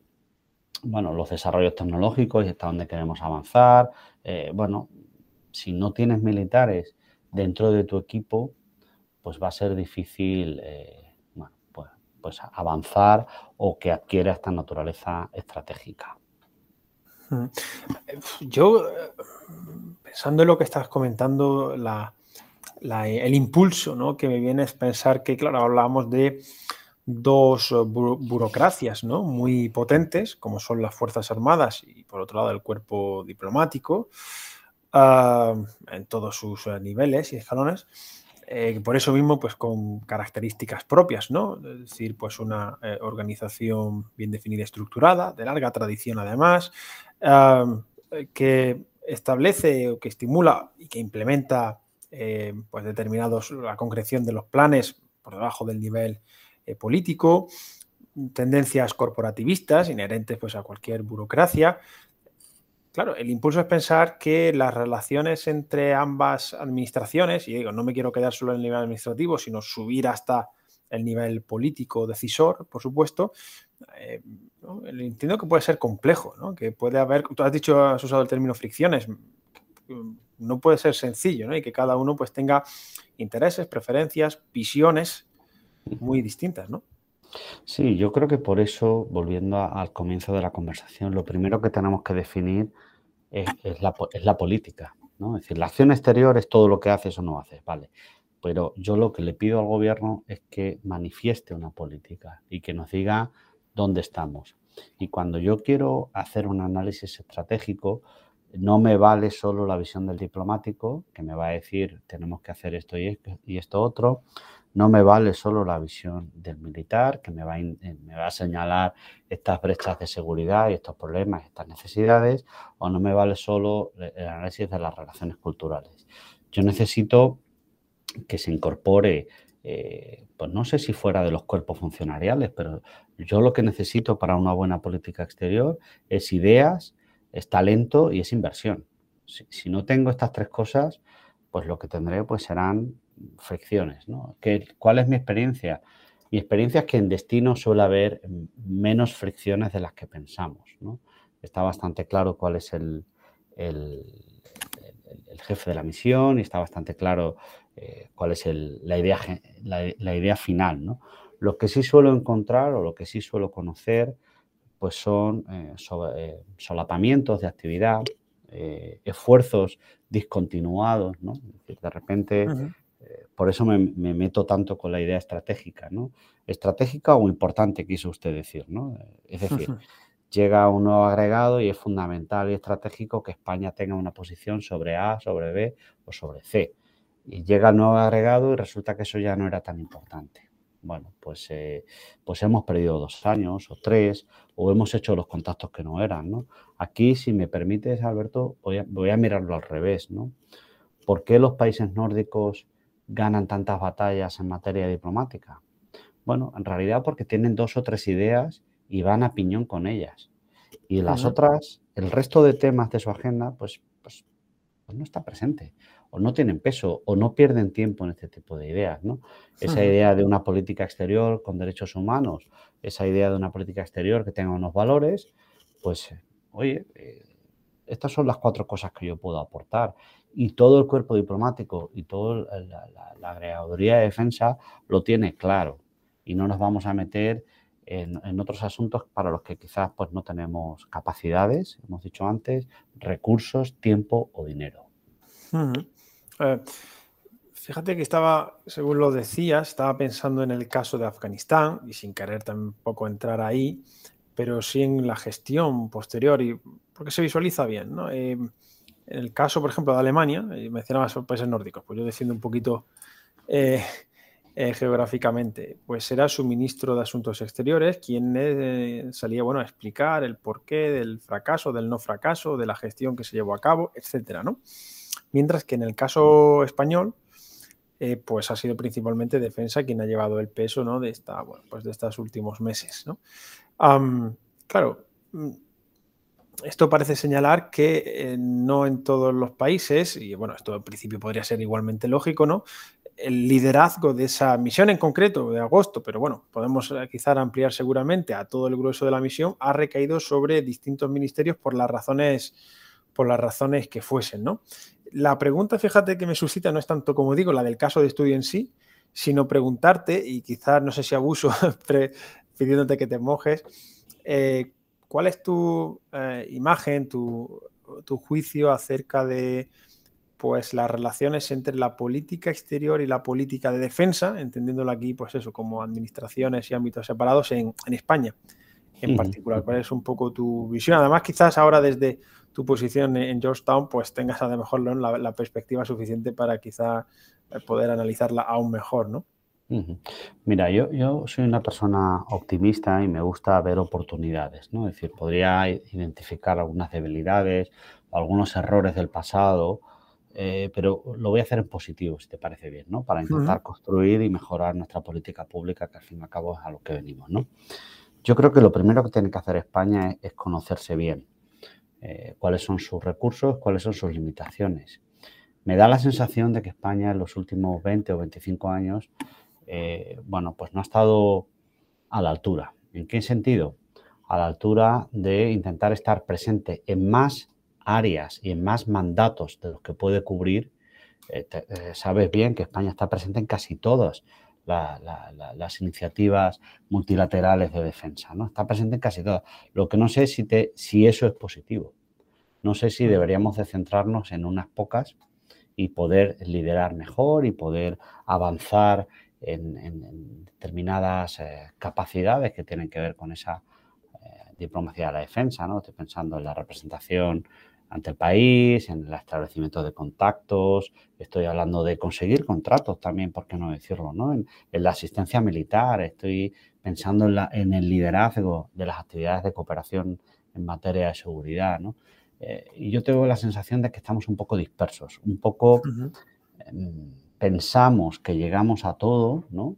bueno, los desarrollos tecnológicos y hasta dónde queremos avanzar. Eh, bueno, si no tienes militares dentro de tu equipo, pues va a ser difícil pues avanzar o que adquiera esta naturaleza estratégica. Mm. Yo, pensando en lo que estás comentando, el impulso ¿no? que me viene es pensar que, claro, hablábamos de dos burocracias ¿no? muy potentes, como son las Fuerzas Armadas y, por otro lado, el cuerpo diplomático, ah, en todos sus niveles y escalones. Eh, por eso mismo, pues con características propias, ¿no? Es decir, pues una eh, organización bien definida estructurada, de larga tradición además, que establece o que estimula y que implementa eh, pues determinados, la concreción de los planes por debajo del nivel político, tendencias corporativistas inherentes pues a cualquier burocracia, Claro, el impulso es pensar que las relaciones entre ambas administraciones, y digo, no me quiero quedar solo en el nivel administrativo, sino subir hasta el nivel político decisor, por supuesto, eh, entiendo que puede ser complejo, ¿no? que puede haber, tú has dicho, has usado el término fricciones, no puede ser sencillo, ¿no? y que cada uno pues tenga intereses, preferencias, visiones muy distintas, ¿no? Sí, yo creo que por eso, volviendo al comienzo de la conversación, lo primero que tenemos que definir es, la, política. ¿no? Es decir, la acción exterior es todo lo que haces o no haces, vale. Pero yo lo que le pido al gobierno es que manifieste una política y que nos diga dónde estamos. Y cuando yo quiero hacer un análisis estratégico, no me vale solo la visión del diplomático, que me va a decir tenemos que hacer esto y esto otro, no me vale solo la visión del militar, que me va, a, eh, me va a señalar estas brechas de seguridad y estos problemas, estas necesidades, o no me vale solo el análisis de las relaciones culturales. Yo necesito que se incorpore, eh, pues no sé si fuera de los cuerpos funcionariales, pero yo lo que necesito para una buena política exterior es ideas, es talento y es inversión. Si, no tengo estas tres cosas, pues lo que tendré pues serán fricciones. ¿no? ¿Cuál es mi experiencia? Mi experiencia es que en destino suele haber menos fricciones de las que pensamos. Está bastante claro cuál es el, el, jefe de la misión y está bastante claro eh, cuál es la, idea, la, idea final. ¿no? Lo que sí suelo encontrar o lo que sí suelo conocer pues son eh, eh, solapamientos de actividad, esfuerzos discontinuados, ¿no? De repente por eso me, meto tanto con la idea estratégica, ¿no? Estratégica o importante, quiso usted decir, ¿no? Es decir, llega un nuevo agregado y es fundamental y estratégico que España tenga una posición sobre A, sobre B o sobre C. Y llega el nuevo agregado y resulta que eso ya no era tan importante. Bueno, pues, eh, pues hemos perdido dos años o tres o hemos hecho los contactos que no eran, ¿no? Aquí, si me permites, Alberto, voy a, voy a mirarlo al revés, ¿no? ¿Por qué los países nórdicos ganan tantas batallas en materia diplomática? Bueno, en realidad porque tienen dos o tres ideas y van a piñón con ellas. Y las otras, el resto de temas de su agenda, pues, pues, pues, no está presente, o no tienen peso, o no pierden tiempo en este tipo de ideas. ¿no? Esa idea de una política exterior con derechos humanos, esa idea de una política exterior que tenga unos valores, pues, oye, eh, estas son las cuatro cosas que yo puedo aportar. Y todo el cuerpo diplomático y toda la, la, agregaduría de defensa lo tiene claro. Y no nos vamos a meter en, otros asuntos para los que quizás pues, no tenemos capacidades, hemos dicho antes, recursos, tiempo o dinero. Eh, fíjate que estaba, según lo decías, estaba pensando en el caso de Afganistán y sin querer tampoco entrar ahí, pero sí en la gestión posterior y porque se visualiza bien. ¿no? Eh, en el caso, por ejemplo, de Alemania, eh, mencionabas países nórdicos, pues yo defiendo un poquito eh, geográficamente, pues será su ministro de Asuntos Exteriores quien salía bueno, a explicar el porqué del fracaso, del no fracaso, de la gestión que se llevó a cabo, etcétera, ¿no? Mientras que en el caso español, eh, pues ha sido principalmente defensa quien ha llevado el peso ¿no? de, esta, bueno, pues de estos últimos meses. ¿no? claro, mm, esto parece señalar que no en todos los países, y bueno, esto al principio podría ser igualmente lógico, ¿no? el liderazgo de esa misión en concreto de agosto, pero bueno, podemos eh, quizá ampliar seguramente a todo el grueso de la misión, ha recaído sobre distintos ministerios por las razones, por las razones que fuesen, ¿no? La pregunta, fíjate, que me suscita no es tanto, como digo, la del caso de estudio en sí, sino preguntarte, y quizás no sé si abuso pidiéndote que te mojes, eh, ¿cuál es tu eh, imagen, tu, tu juicio acerca de pues las relaciones entre la política exterior y la política de defensa, entendiéndolo aquí, pues eso, como administraciones y ámbitos separados en, España en particular. ¿Cuál es un poco tu visión? Además, quizás ahora desde tu posición en Georgetown, pues tengas a lo mejor la, perspectiva suficiente para quizá eh, poder analizarla aún mejor, ¿no? Mira, yo, yo soy una persona optimista y me gusta ver oportunidades, ¿no? Es decir, podría identificar algunas debilidades, algunos errores del pasado, eh, pero lo voy a hacer en positivo, si te parece bien, ¿no? Para intentar construir y mejorar nuestra política pública, que al fin y al cabo es a lo que venimos, ¿no? Yo creo que lo primero que tiene que hacer España es, conocerse bien. Eh, cuáles son sus recursos, cuáles son sus limitaciones. Me da la sensación de que España en los últimos 20 o 25 años, eh, bueno, pues no ha estado a la altura. ¿En qué sentido? A la altura de intentar estar presente en más áreas y en más mandatos de los que puede cubrir, eh, sabes bien que España está presente en casi todas las iniciativas multilaterales de defensa, ¿no? Está presente en casi todas. Lo que no sé si, te, si eso es positivo. No sé si deberíamos de centrarnos en unas pocas y poder liderar mejor y poder avanzar en, determinadas eh, capacidades que tienen que ver con esa diplomacia de la defensa, ¿no? Estoy pensando en la representación ante el país, en el establecimiento de contactos, estoy hablando de conseguir contratos también, ¿por qué no decirlo? ¿no? En, la asistencia militar, estoy pensando en, la, en, el liderazgo de las actividades de cooperación en materia de seguridad. ¿no? Eh, y yo tengo la sensación de que estamos un poco dispersos, un poco em, pensamos que llegamos a todo ¿no?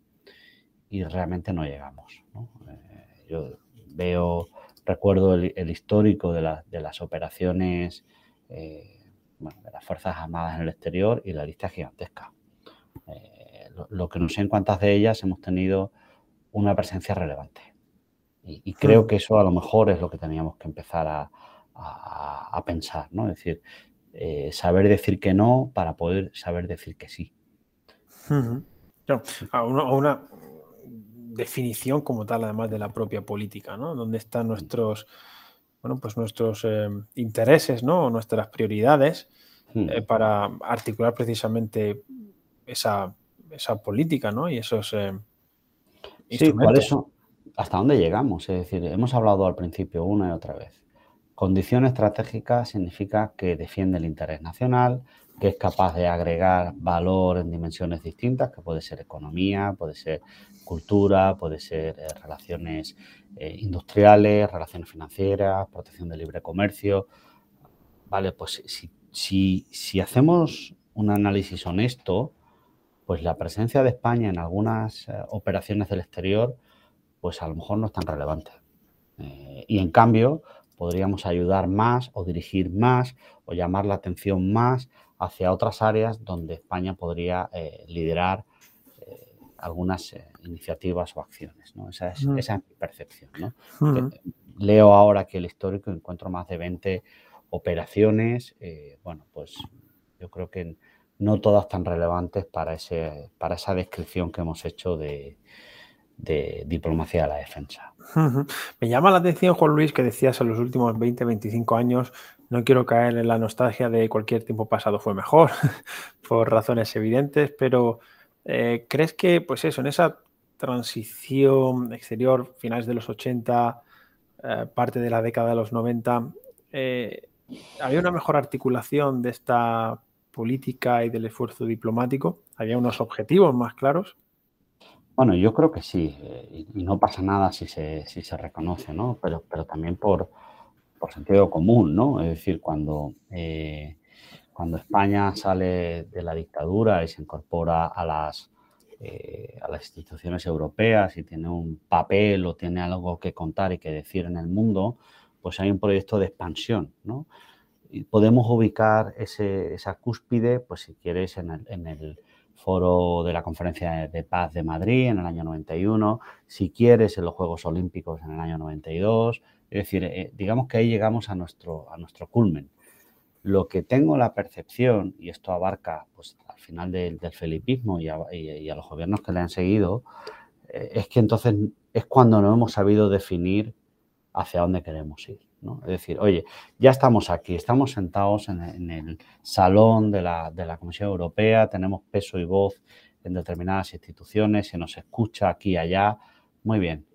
y realmente no llegamos. ¿no? Eh, yo veo recuerdo el, histórico de, las operaciones eh, de las Fuerzas Armadas en el exterior y la lista es gigantesca. Eh, lo, que no sé en cuántas de ellas hemos tenido una presencia relevante. Y, creo hmm. que eso a lo mejor es lo que teníamos que empezar a, pensar, ¿no? Es decir, eh, saber decir que no para poder saber decir que sí. a una, definición como tal, además de la propia política, ¿no? Donde están nuestros, bueno, pues nuestros eh, intereses, ¿no? nuestras prioridades hmm. eh, para articular precisamente esa, esa, política, ¿no? Y esos eh, Sí, por eso, ¿hasta dónde llegamos? Es decir, hemos hablado al principio una y otra vez. Condición estratégica significa que defiende el interés nacional, que es capaz de agregar valor en dimensiones distintas, que puede ser economía, puede ser cultura, puede ser eh, relaciones eh, industriales, relaciones financieras, protección del libre comercio. Vale, pues si, si, hacemos un análisis honesto, pues la presencia de España en algunas eh, operaciones del exterior, pues a lo mejor no es tan relevante. y en cambio, podríamos ayudar más o dirigir más o llamar la atención más hacia otras áreas donde España podría liderar algunas eh, iniciativas o acciones. ¿no? Esa, es, esa, es, mi percepción. ¿no? Leo ahora que el histórico encuentro más de 20 operaciones, bueno, pues yo creo que no todas tan relevantes para, ese, para esa descripción que hemos hecho de, diplomacia de la defensa. Me llama la atención, Juan Luis, que decías en los últimos 20, 25 años, no quiero caer en la nostalgia de cualquier tiempo pasado fue mejor, por razones evidentes, pero eh, ¿crees que, pues eso, en esa transición exterior, finales de los 80, eh, parte de la década de los 90, eh, había una mejor articulación de esta política y del esfuerzo diplomático? ¿Había unos objetivos más claros? Bueno, yo creo que sí, y no pasa nada si se, si se reconoce, ¿no? Pero, pero también por, por sentido común, ¿no? Es decir, cuando, cuando España sale de la dictadura y se incorpora a las, eh, a las instituciones europeas y tiene un papel o tiene algo que contar y que decir en el mundo, pues hay un proyecto de expansión, ¿no? Y podemos ubicar ese, esa cúspide, pues si quieres, en el, en el foro de la Conferencia de Paz de Madrid en el año 91, si quieres en los Juegos Olímpicos en el año 92, es decir, eh, digamos que ahí llegamos a nuestro, a nuestro culmen. Lo que tengo la percepción, y esto abarca pues, al final del, felipismo y a, los gobiernos que le han seguido, eh, es que entonces es cuando no hemos sabido definir hacia dónde queremos ir. Es decir, oye, ya estamos aquí, estamos sentados en, el salón de la, de la, Comisión Europea, tenemos peso y voz en determinadas instituciones, se nos escucha aquí y allá. Muy bien,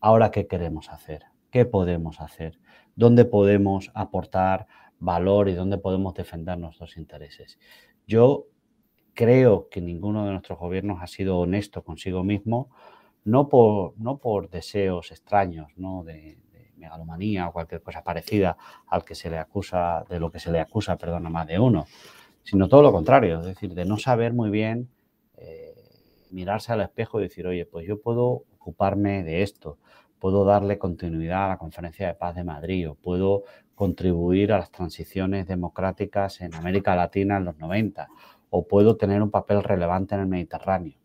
ahora qué queremos hacer, qué podemos hacer, dónde podemos aportar valor y dónde podemos defender nuestros intereses. Yo creo que ninguno de nuestros gobiernos ha sido honesto consigo mismo, no por, no por deseos extraños, ¿no? De, megalomanía o cualquier cosa parecida al que se le acusa, de lo que se le acusa, perdón, a más de uno, sino todo lo contrario, es decir, de no saber muy bien eh, mirarse al espejo y decir, oye, pues yo puedo ocuparme de esto, puedo darle continuidad a la Conferencia de Paz de Madrid o puedo contribuir a las transiciones democráticas en América Latina en los 90 o puedo tener un papel relevante en el Mediterráneo.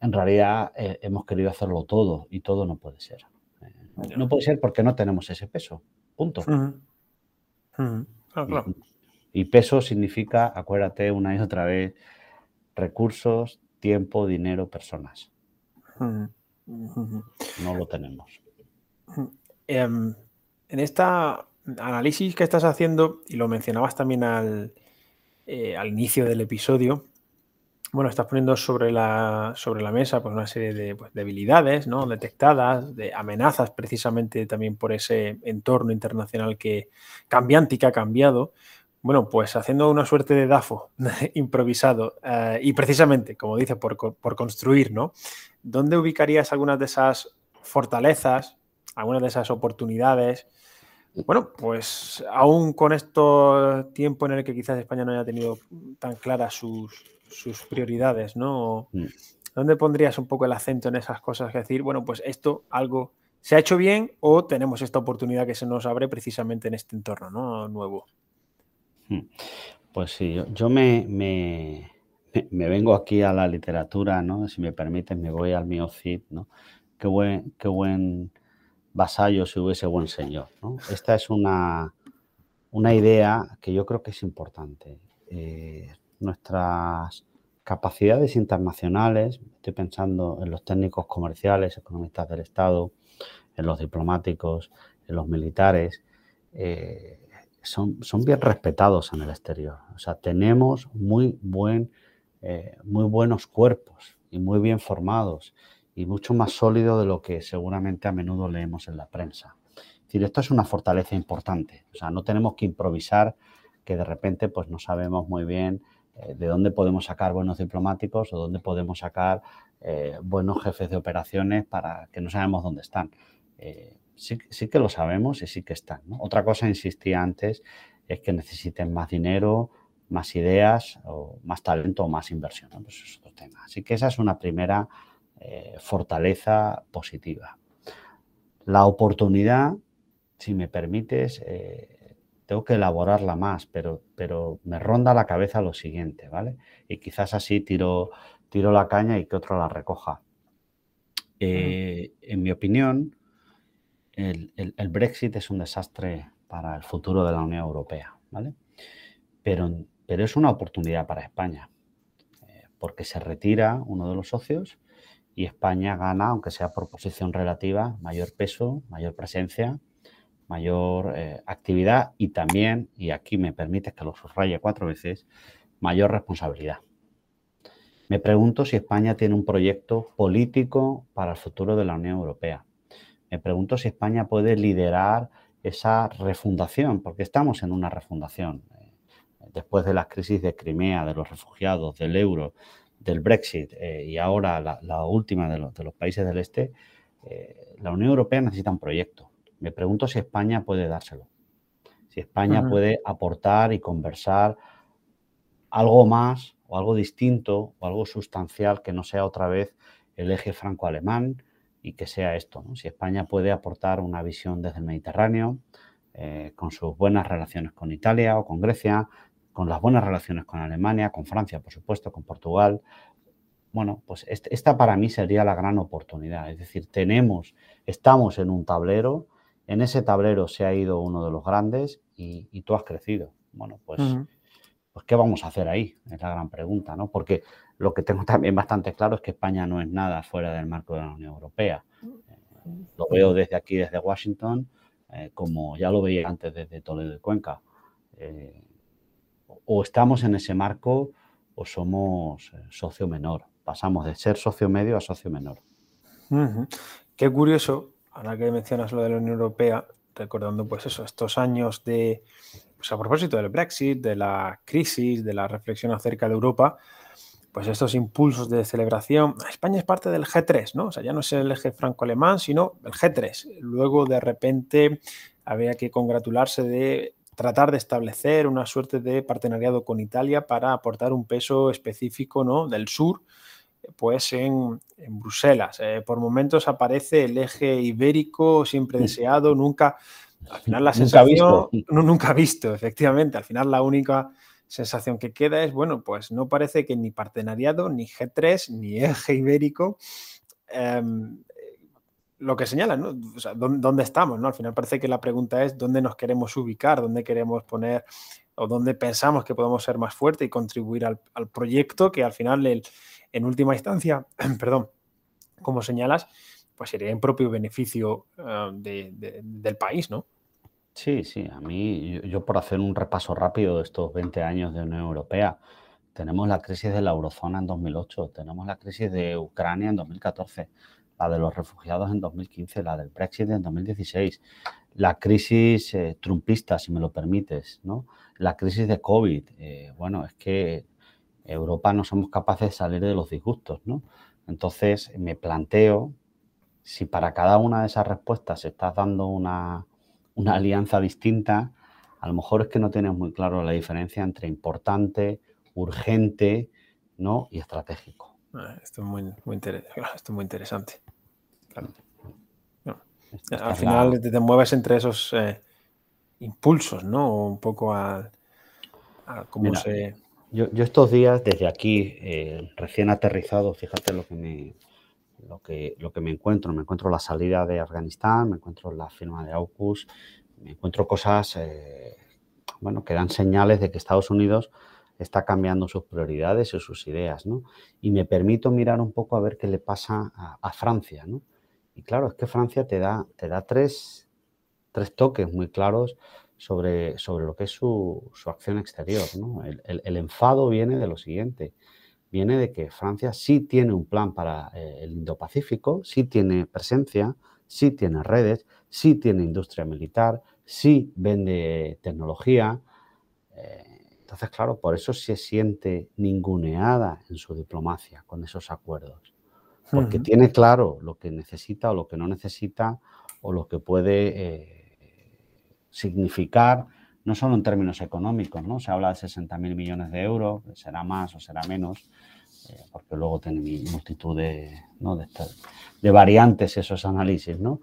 En realidad eh, hemos querido hacerlo todo y todo no puede ser. No puede ser porque no tenemos ese peso. Punto. Ah, y, peso significa, acuérdate una y otra vez, recursos, tiempo, dinero, personas. No lo tenemos. Em, en esta análisis que estás haciendo, y lo mencionabas también al, eh, al inicio del episodio, bueno, estás poniendo sobre la, sobre la mesa pues, una serie de pues, debilidades ¿no? detectadas, de amenazas precisamente también por ese entorno internacional que cambiante y que ha cambiado. Bueno, pues haciendo una suerte de DAFO improvisado eh, y precisamente, como dice, por, por, construir, ¿no? ¿Dónde ubicarías algunas de esas fortalezas, algunas de esas oportunidades? Bueno, pues aún con este tiempo en el que quizás España no haya tenido tan claras sus, sus prioridades, ¿no? Mm. ¿Dónde pondrías un poco el acento en esas cosas? Que decir, bueno, pues esto algo se ha hecho bien o tenemos esta oportunidad que se nos abre precisamente en este entorno ¿no? nuevo. Hmm. Pues sí, yo, me, me, vengo aquí a la literatura, ¿no? Si me permiten, me voy al mío Cid, ¿no? Qué buen, qué buen vasallo si hubiese buen señor. Esta es una, una idea que yo creo que es importante. Eh, nuestras capacidades internacionales, estoy pensando en los técnicos comerciales, economistas del Estado, en los diplomáticos, en los militares, eh, son, son, bien respetados en el exterior. O sea, tenemos muy, buen, eh, muy buenos cuerpos y muy bien formados y mucho más sólidos de lo que seguramente a menudo leemos en la prensa. Decir, esto es una fortaleza importante. O sea, no tenemos que improvisar que de repente pues no sabemos muy bien eh, de dónde podemos sacar buenos diplomáticos o dónde podemos sacar eh, buenos jefes de operaciones para que no sabemos dónde están. Sí, que lo sabemos y sí que están. Otra cosa, insistí antes, es que necesiten más dinero, más ideas, o más talento o más inversión. Pues es otro tema. Así que esa es una primera fortaleza positiva. La oportunidad, si me permites, tengo que elaborarla más, pero, pero me ronda la cabeza lo siguiente, ¿vale? Y quizás así tiro, tiro la caña y que otro la recoja. Eh, en mi opinión, el, Brexit es un desastre para el futuro de la Unión Europea, ¿vale? Pero, pero es una oportunidad para España, eh, porque se retira uno de los socios y España gana, aunque sea por posición relativa, mayor peso, mayor presencia, mayor eh, actividad y también, y aquí me permites que lo subraye cuatro veces, mayor responsabilidad. Me pregunto si España tiene un proyecto político para el futuro de la Unión Europea. Me pregunto si España puede liderar esa refundación, porque estamos en una refundación. Eh, después de las crisis de Crimea, de los refugiados, del euro, del Brexit eh, y ahora la, última de los, países del este, eh, la Unión Europea necesita un proyecto. Me pregunto si España puede dárselo. Si España puede aportar y conversar algo más o algo distinto o algo sustancial que no sea otra vez el eje franco-alemán y que sea esto. Si España puede aportar una visión desde el Mediterráneo, eh, con sus buenas relaciones con Italia o con Grecia, con las buenas relaciones con Alemania, con Francia, por supuesto, con Portugal. Bueno, pues este, esta para mí sería la gran oportunidad. Es decir, tenemos, estamos en un tablero, en ese tablero se ha ido uno de los grandes y, tú has crecido. Bueno, pues pues ¿qué vamos a hacer ahí? Es la gran pregunta, ¿no? Porque lo que tengo también bastante claro es que España no es nada fuera del marco de la Unión Europea. lo veo desde aquí, desde Washington, eh, como ya lo veía antes desde Toledo de Cuenca. Eh, o estamos en ese marco o somos eh, socio menor. Pasamos de ser socio medio a socio menor. Qué curioso, ahora que mencionas lo de la Unión Europea, recordando pues eso, estos años de, pues a propósito del Brexit, de la crisis, de la reflexión acerca de Europa, pues estos impulsos de celebración. España es parte del G3, ¿no? O sea, ya no es el eje franco-alemán, sino el G3. Luego, de repente, había que congratularse de tratar de establecer una suerte de partenariado con Italia para aportar un peso específico, ¿no? Del sur, pues en, Bruselas. Eh, por momentos aparece el eje ibérico, siempre deseado, nunca al final la sensación, nunca visto. nunca visto, efectivamente. Al final la única sensación que queda es, bueno, pues no parece que ni partenariado, ni G3, ni eje ibérico, em, lo que señalan, ¿no? O sea, ¿dónde, estamos? ¿no? Al final parece que la pregunta es dónde nos queremos ubicar, dónde queremos poner o dónde pensamos que podemos ser más fuertes y contribuir al, proyecto que al final, en última instancia, perdón, como señalas, pues sería en propio beneficio eh, del país, ¿no? Sí, sí, a mí, yo, por hacer un repaso rápido de estos 20 años de Unión Europea, tenemos la crisis de la eurozona en 2008, tenemos la crisis de Ucrania en 2014, la de los refugiados en 2015, la del Brexit en 2016, la crisis eh, trumpista, si me lo permites, ¿no? la crisis de COVID. Eh, bueno, es que Europa no somos capaces de salir de los disgustos, ¿no? Entonces me planteo si para cada una de esas respuestas estás dando una, alianza distinta, a lo mejor es que no tienes muy claro la diferencia entre importante, urgente ¿no? y estratégico. Ah, esto, es muy, muy interesante. Al final te, mueves entre esos eh, impulsos, ¿no? Un poco a, cómo se... Yo, estos días, desde aquí, eh, recién aterrizado, fíjate lo que me, lo que, lo que me encuentro. Me encuentro la salida de Afganistán, me encuentro la firma de AUKUS, me encuentro cosas eh, bueno, que dan señales de que Estados Unidos está cambiando sus prioridades y sus ideas. ¿no? Y me permito mirar un poco a ver qué le pasa a, Francia. ¿no? Y claro, es que Francia te da, te da tres, tres toques muy claros sobre, sobre lo que es su, su acción exterior. ¿no? El, el, el, enfado viene de lo siguiente viene de que Francia sí tiene un plan para eh, el Indo-Pacífico, sí tiene presencia, sí tiene redes, sí tiene industria militar, sí vende tecnología. Eh, entonces, claro, por eso se siente ninguneada en su diplomacia con esos acuerdos. Porque tiene claro lo que necesita o lo que no necesita o lo que puede eh, significar no solo en términos económicos, ¿no? Se habla de 60.000 millones de euros, será más o será menos, eh, porque luego tiene multitud de, de, variantes esos análisis, ¿no?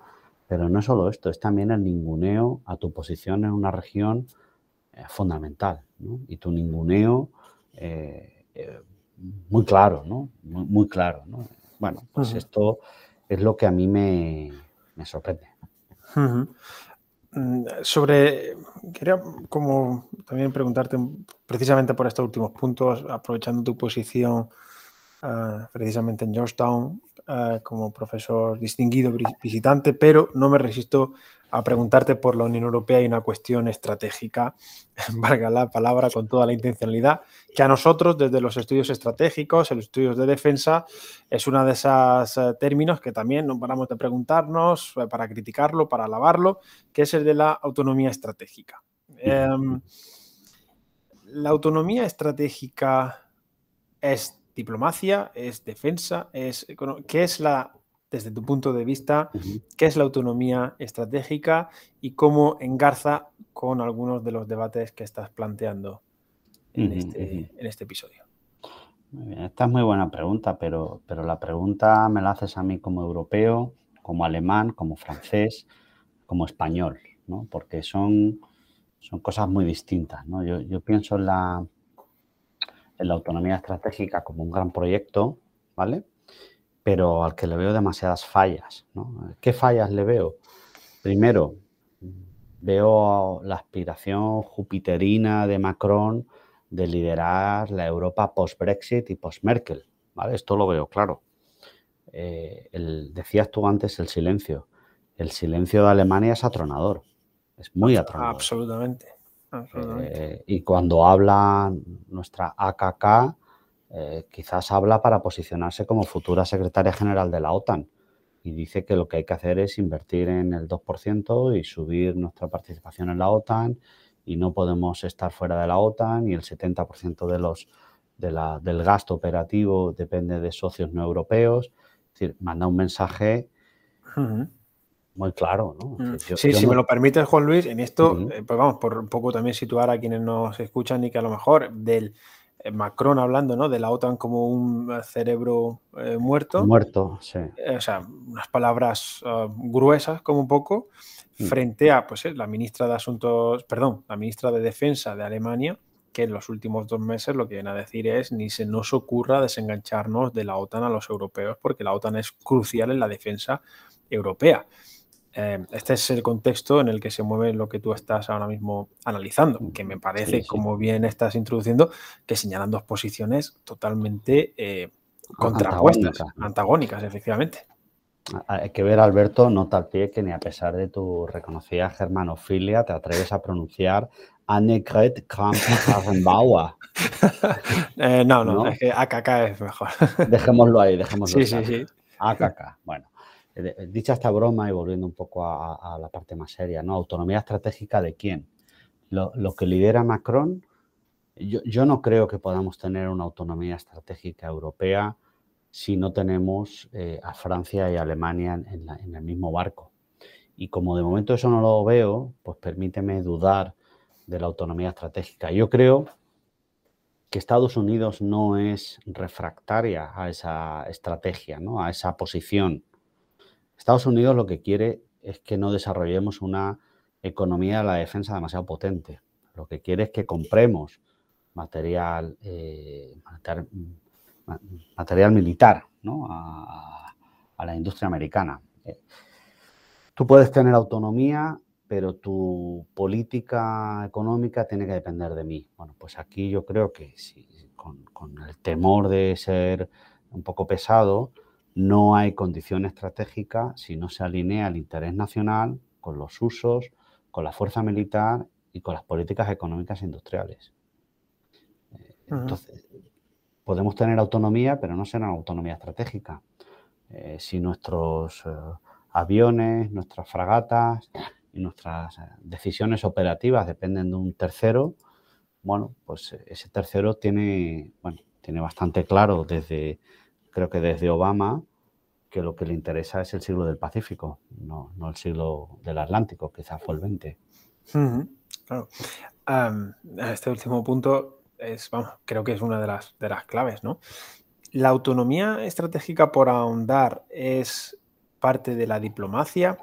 Pero no es solo esto, es también el ninguneo a tu posición en una región eh, fundamental, ¿no? Y tu ninguneo eh, muy claro, ¿no? Muy, claro, ¿no? Bueno, pues esto es lo que a mí me, sorprende. Mm, sobre, quería como también preguntarte precisamente por estos últimos puntos, aprovechando tu posición ah, precisamente en Georgetown ah, como profesor distinguido visitante, pero no me resisto a preguntarte por la Unión Europea y una cuestión estratégica, valga la palabra con toda la intencionalidad, que a nosotros desde los estudios estratégicos, los estudios de defensa, es uno de esos eh, términos que también no paramos de preguntarnos eh, para criticarlo, para alabarlo, que es el de la autonomía estratégica. Em, la autonomía estratégica es diplomacia, es defensa, es ¿qué es la desde tu punto de vista, qué es la autonomía estratégica y cómo engarza con algunos de los debates que estás planteando en, este, este, episodio. Esta es muy buena pregunta, pero, pero la pregunta me la haces a mí como europeo, como alemán, como francés, como español, ¿no? porque son, son cosas muy distintas. ¿no? Yo, yo pienso en la, en la autonomía estratégica como un gran proyecto, ¿vale? Pero al que le veo demasiadas fallas. ¿Qué fallas le veo? Primero, veo la aspiración jupiterina de Macron de liderar la Europa post-Brexit y post-Merkel. ¿vale? Esto lo veo claro. Eh, decías tú antes el silencio. El silencio de Alemania es atronador. Es muy atronador. Absolutamente. Eh, y cuando habla nuestra AKK, eh, quizás habla para posicionarse como futura secretaria general de la OTAN y dice que lo que hay que hacer es invertir en el 2% y subir nuestra participación en la OTAN y no podemos estar fuera de la OTAN y el 70% de los, del gasto operativo depende de socios no europeos. Es decir, manda un mensaje muy claro. ¿no? Mm. sí, si me lo permites, Juan Luis, en esto, eh, pues vamos, por un poco también situar a quienes nos escuchan y que a lo mejor del Macron hablando ¿no? de la OTAN como un eh, cerebro eh, muerto. Muerto, sí. o sea, unas palabras gruesas como un poco, mm. frente a pues, la ministra de Asuntos, perdón, la ministra de Defensa de Alemania, que en los últimos dos meses lo que viene a decir es ni se nos ocurra desengancharnos de la OTAN a los europeos, porque la OTAN es crucial en la defensa europea. Eh, este es el contexto en el que se mueve lo que tú estás ahora mismo analizando, que me parece, como bien estás introduciendo, que señalan dos posiciones totalmente eh, contrapuestas, antagónicas. efectivamente. Hay que ver, Alberto, nota al pie que ni a pesar de tu reconocida germanofilia te atreves a pronunciar Annegret Kramp-Karrenbauer. Eh, no, no, es que AKK es mejor. dejémoslo ahí, dejémoslo ahí. Sí, sí, sí. AKK, bueno. Dicha esta broma y volviendo un poco a, la parte más seria, ¿no? Autonomía estratégica de quién? Lo, que lidera Macron, yo, no creo que podamos tener una autonomía estratégica europea si no tenemos eh, a Francia y Alemania en, en, el mismo barco. Y como de momento eso no lo veo, pues permíteme dudar de la autonomía estratégica. Yo creo que Estados Unidos no es refractaria a esa estrategia, ¿no? a esa posición Estados Unidos lo que quiere es que no desarrollemos una economía de la defensa demasiado potente. Lo que quiere es que compremos material, eh, material, militar a, la industria americana. Eh, tú puedes tener autonomía, pero tu política económica tiene que depender de mí. Bueno, pues aquí yo creo que con el temor de ser un poco pesado, no hay condición estratégica si no se alinea el interés nacional con los usos, con la fuerza militar y con las políticas económicas e industriales. Eh, entonces, podemos tener autonomía, pero no será autonomía estratégica. Eh, si nuestros eh, aviones, nuestras fragatas y nuestras decisiones operativas dependen de un tercero, bueno, pues ese tercero tiene, bueno, tiene bastante claro desde creo que desde Obama, que lo que le interesa es el siglo del Pacífico, no, el siglo del Atlántico, quizás fue el 20. claro. este último punto es, vamos, creo que es una de las, de las claves, ¿no? La autonomía estratégica por ahondar es parte de la diplomacia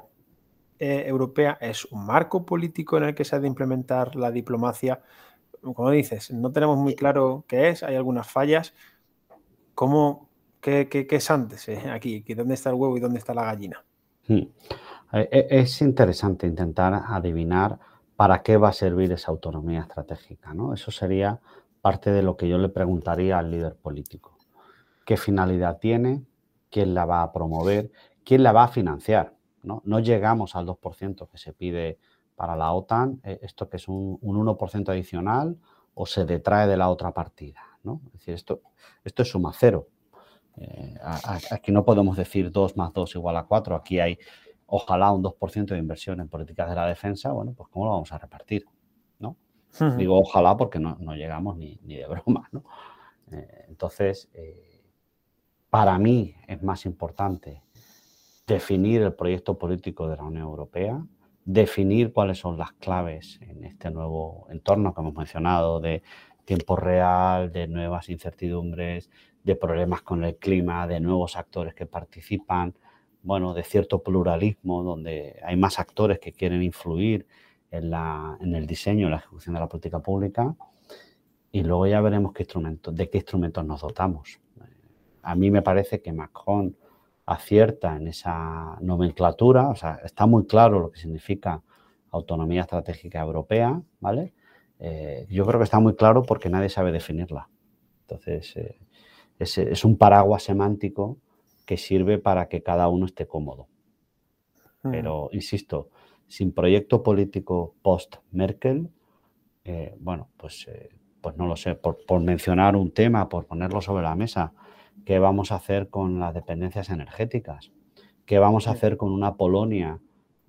eh, europea, es un marco político en el que se ha de implementar la diplomacia. Como dices, no tenemos muy claro qué es, hay algunas fallas. ¿Cómo, ¿Qué, es antes eh, aquí? ¿Dónde está el huevo y dónde está la gallina? Hmm. Eh, es interesante intentar adivinar para qué va a servir esa autonomía estratégica. ¿no? Eso sería parte de lo que yo le preguntaría al líder político. ¿Qué finalidad tiene? ¿Quién la va a promover? ¿Quién la va a financiar? No, llegamos al 2% que se pide para la OTAN, eh, esto que es un, 1% adicional o se detrae de la otra partida. ¿no? Es decir, esto, esto es suma cero. Aquí no podemos decir 2 más 2 igual a 4. Aquí hay ojalá un 2% de inversión en políticas de la defensa, bueno, pues ¿cómo lo vamos a repartir? ¿no? Digo ojalá porque no, llegamos ni, de broma, ¿no? Eh, entonces, eh, para mí es más importante definir el proyecto político de la Unión Europea, definir cuáles son las claves en este nuevo entorno que hemos mencionado de tiempo real, de nuevas incertidumbres, de problemas con el clima, de nuevos actores que participan, bueno, de cierto pluralismo, donde hay más actores que quieren influir en, la, en el diseño y la ejecución de la política pública. Y luego ya veremos qué instrumentos, de qué instrumentos nos dotamos. A mí me parece que Macron acierta en esa nomenclatura, o sea, está muy claro lo que significa autonomía estratégica europea, ¿vale? Eh, yo creo que está muy claro porque nadie sabe definirla. Entonces, eh, es, es, un paraguas semántico que sirve para que cada uno esté cómodo. Mm. Pero, insisto, sin proyecto político post-Merkel, eh, bueno, pues, eh, pues no lo sé, por, mencionar un tema, por ponerlo sobre la mesa, ¿qué vamos a hacer con las dependencias energéticas? ¿Qué vamos a hacer con una Polonia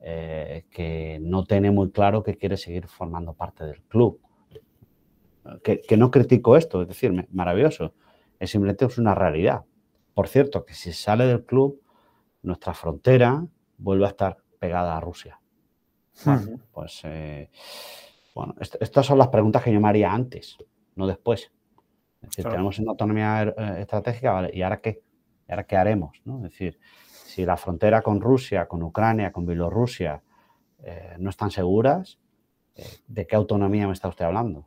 eh, que no tiene muy claro que quiere seguir formando parte del club? Que, que no critico esto, es decir, maravilloso, es simplemente es una realidad. Por cierto, que si sale del club, nuestra frontera vuelve a estar pegada a Rusia. pues, eh, bueno, estas son las preguntas que yo me haría antes, no después. Es decir, tenemos una autonomía eh, estratégica, ¿y ahora qué? ¿Y ahora qué haremos? Es decir, si la frontera con Rusia, con Ucrania, con Bielorrusia eh, no están seguras, ¿de qué autonomía me está usted hablando?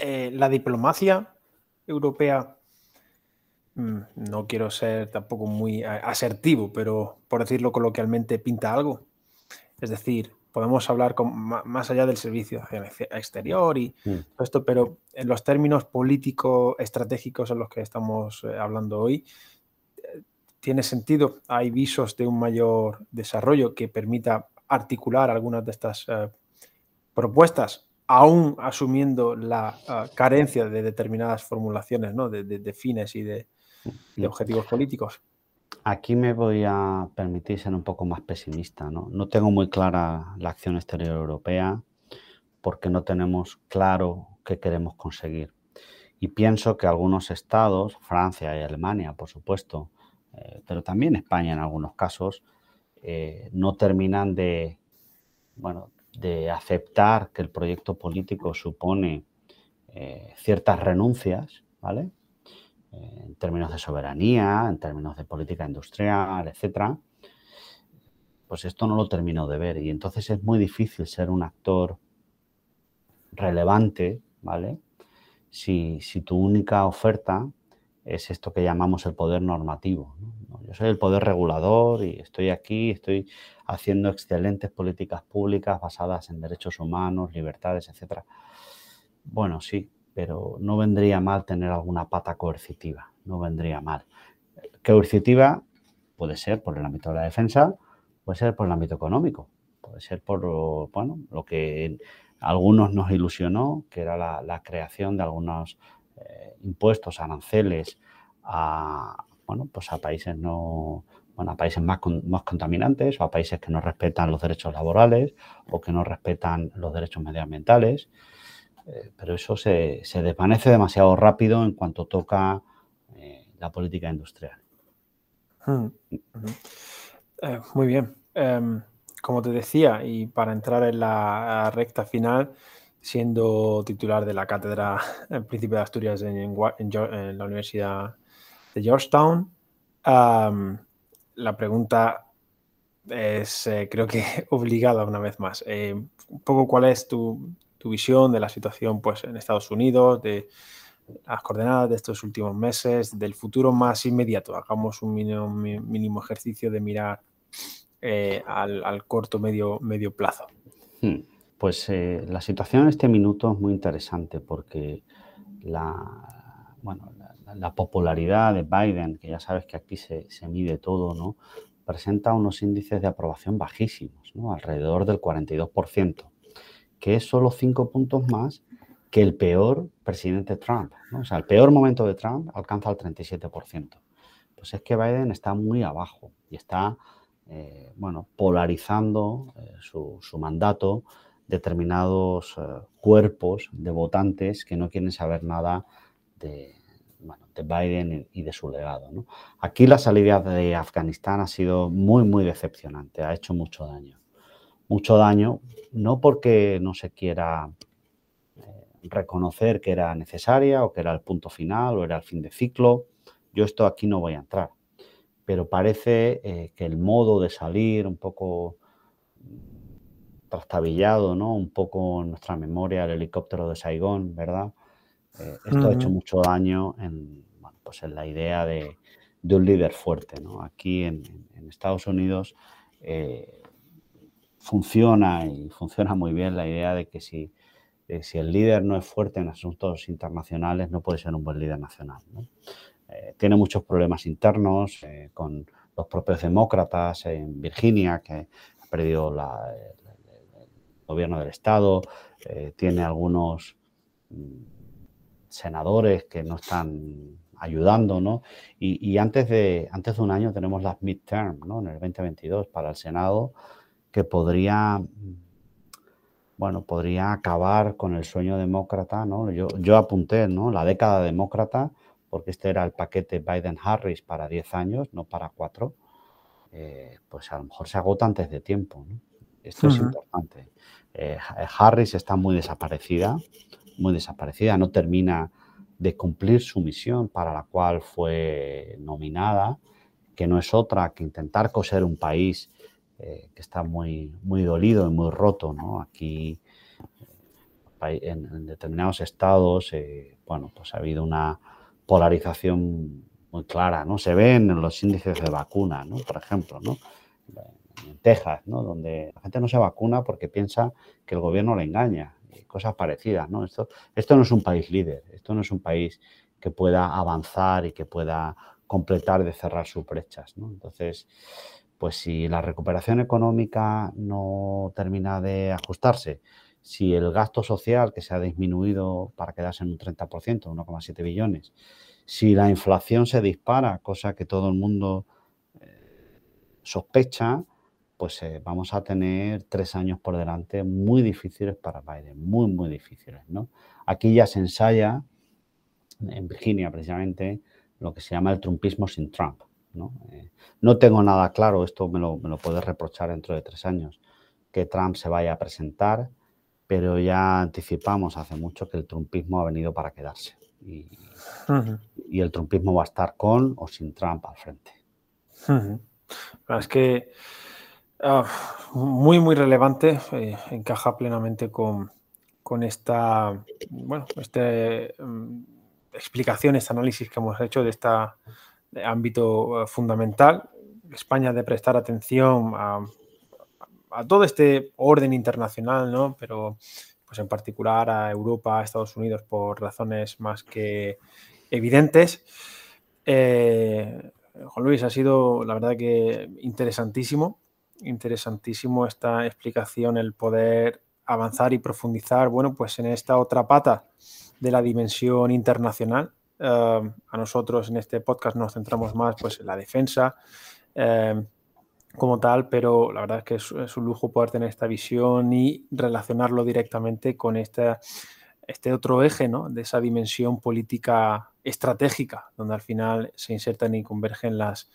la diplomacia europea Mm, no quiero ser tampoco muy asertivo, pero por decirlo coloquialmente, pinta algo. Es decir, podemos hablar con, más allá del servicio exterior y mm. todo esto, pero en los términos político-estratégicos en los que estamos eh, hablando hoy, eh, tiene sentido. Hay visos de un mayor desarrollo que permita articular algunas de estas eh, propuestas, aún asumiendo la carencia de determinadas formulaciones, ¿no? de fines y de, de objetivos políticos. Aquí me voy a permitir ser un poco más pesimista. ¿no? no tengo muy clara la acción exterior europea porque no tenemos claro qué queremos conseguir. Y pienso que algunos estados, Francia y Alemania, por supuesto, eh, pero también España en algunos casos, eh, no terminan de, bueno, de aceptar que el proyecto político supone eh, ciertas renuncias, ¿vale? en términos de soberanía, en términos de política industrial, etcétera, pues esto no lo termino de ver. Y entonces es muy difícil ser un actor relevante, ¿vale? Si, tu única oferta es esto que llamamos el poder normativo. Yo soy el poder regulador y estoy aquí, estoy haciendo excelentes políticas públicas basadas en derechos humanos, libertades, etcétera. Bueno, sí, pero no vendría mal tener alguna pata coercitiva, no vendría mal. Coercitiva puede ser por el ámbito de la defensa, puede ser por el ámbito económico, puede ser por bueno, lo que algunos nos ilusionó, que era la, creación de algunos eh, impuestos, aranceles a, bueno, pues a países no, bueno, a países más, más contaminantes o a países que no respetan los derechos laborales o que no respetan los derechos medioambientales. Eh, pero eso se, desvanece demasiado rápido en cuanto toca eh, la política industrial. Hmm, eh, muy bien. Em, como te decía, y para entrar en la recta final, siendo titular de la cátedra Príncipe de Asturias en, la Universidad de Georgetown, la pregunta es, creo que obligada una vez más. un poco cuál es tu, visión de la situación pues, en Estados Unidos, de las coordenadas de estos últimos meses, del futuro más inmediato. Hagamos un mínimo, mínimo ejercicio de mirar eh, al, corto medio, medio plazo? Hmm. Pues eh, la situación en este minuto es muy interesante porque la, bueno, la, popularidad de Biden, que ya sabes que aquí se, se, mide todo, ¿no? presenta unos índices de aprobación bajísimos, ¿no? alrededor del 42%, que es solo 5 puntos más que el peor presidente Trump. O sea, el peor momento de Trump alcanza el 37%. Pues es que Biden está muy abajo y está, eh, bueno, polarizando eh, su, su, mandato determinados eh, cuerpos de votantes que no quieren saber nada de, de Biden y de su legado. Aquí la salida de Afganistán ha sido muy, muy decepcionante, ha hecho mucho daño. Mucho daño, no porque no se quiera eh, reconocer que era necesaria o que era el punto final o era el fin de ciclo. Yo esto aquí no voy a entrar, pero parece eh, que el modo de salir un poco trastabillado, ¿no? Un poco en nuestra memoria el helicóptero de Saigón, ¿verdad? Eh, esto ha hecho mucho daño en, pues en la idea de, un líder fuerte. Aquí en, Estados Unidos eh, funciona y funciona muy bien la idea de que si, si, el líder no es fuerte en asuntos internacionales, no puede ser un buen líder nacional. Eh, tiene muchos problemas internos con los propios demócratas en Virginia, que ha perdido el, gobierno del Estado, tiene algunos mm, senadores que no están ayudando, ¿no? Y, antes, de, antes de un año tenemos las midterm, ¿no? En el 2022 para el Senado, que podría, bueno, podría acabar con el sueño demócrata, ¿no? Yo, yo apunté, ¿no? La década demócrata, porque este era el paquete Biden-Harris para 10 años, no para 4, eh, pues a lo mejor se agota antes de tiempo, ¿no? Esto es importante. Eh, Harris está muy desaparecida, muy desaparecida, no termina de cumplir su misión para la cual fue nominada, que no es otra que intentar coser un país eh, que está muy, muy dolido y muy roto. ¿no? Aquí, eh, en, determinados estados, eh, bueno, pues ha habido una polarización muy clara, ¿no? Se ven en los índices de vacuna, ¿no? Por ejemplo, ¿no? En Texas, ¿no? Donde la gente no se vacuna porque piensa que el gobierno le engaña cosas parecidas. ¿no? Esto, esto no es un país líder, esto no es un país que pueda avanzar y que pueda completar de cerrar sus brechas. ¿no? Entonces, pues si la recuperación económica no termina de ajustarse, si el gasto social que se ha disminuido para quedarse en un 30%, 1,7 billones, si la inflación se dispara, cosa que todo el mundo eh, sospecha, pues eh, vamos a tener tres años por delante muy difíciles para Biden, muy, muy difíciles. ¿no? Aquí ya se ensaya, en Virginia precisamente, lo que se llama el trumpismo sin Trump. ¿no? Eh, no tengo nada claro, esto me lo, me lo puedes reprochar dentro de tres años, que Trump se vaya a presentar, pero ya anticipamos hace mucho que el trumpismo ha venido para quedarse. Y, y el trumpismo va a estar con o sin Trump al frente. Es que Ah, muy, muy relevante, eh, encaja plenamente con, esta, bueno, este, mm, explicación, este análisis que hemos hecho de este ámbito eh, fundamental. España de prestar atención a, todo este orden internacional, ¿no? pero pues en particular a Europa, a Estados Unidos por razones más que evidentes. Eh, Juan Luis, ha sido la verdad que interesantísimo interesantísimo esta explicación, el poder avanzar y profundizar, bueno, pues en esta otra pata de la dimensión internacional. Eh, a nosotros en este podcast nos centramos más pues, en la defensa eh, como tal, pero la verdad es que es, un lujo poder tener esta visión y relacionarlo directamente con este, este otro eje ¿no? de esa dimensión política estratégica, donde al final se insertan y convergen las,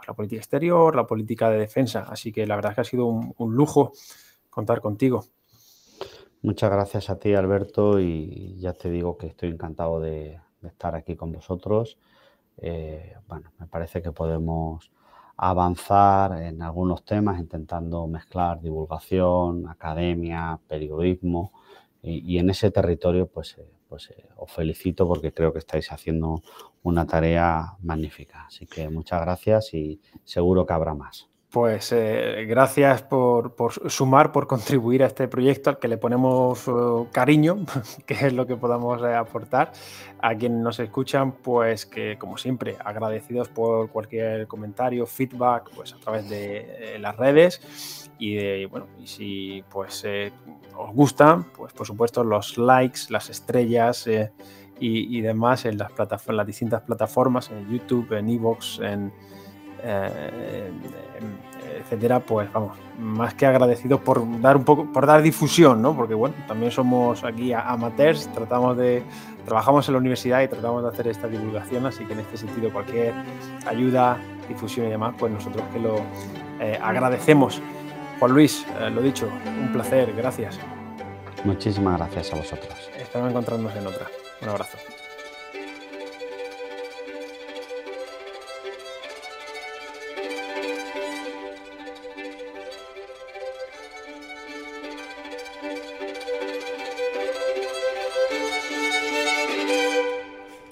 pues, la política exterior, la política de defensa. Así que la verdad es que ha sido un, lujo contar contigo. Muchas gracias a ti, Alberto, y ya te digo que estoy encantado de, estar aquí con vosotros. Eh, bueno, me parece que podemos avanzar en algunos temas intentando mezclar divulgación, academia, periodismo y, en ese territorio pues eh, pues eh, os felicito porque creo que estáis haciendo una tarea magnífica. Así que muchas gracias y seguro que habrá más. Pues eh, gracias por, sumar, por contribuir a este proyecto al que le ponemos eh, cariño, que es lo que podamos eh, aportar. A quienes nos escuchan, pues que como siempre, agradecidos por cualquier comentario, feedback, pues a través de las redes. Y, bueno, y si pues os gustan, pues por supuesto los likes, las estrellas y, demás en las, plataformas, las distintas plataformas, en YouTube, en Evox, en eh, etcétera, pues vamos, más que agradecidos por dar un poco, por dar difusión, ¿no? Porque bueno, también somos aquí amateurs, tratamos de, trabajamos en la universidad y tratamos de hacer esta divulgación, así que en este sentido cualquier ayuda, difusión y demás, pues nosotros que lo eh, agradecemos. Juan Luis, eh, lo dicho, un placer, gracias. Muchísimas gracias a vosotros. Espero encontrarnos en otra. Un abrazo.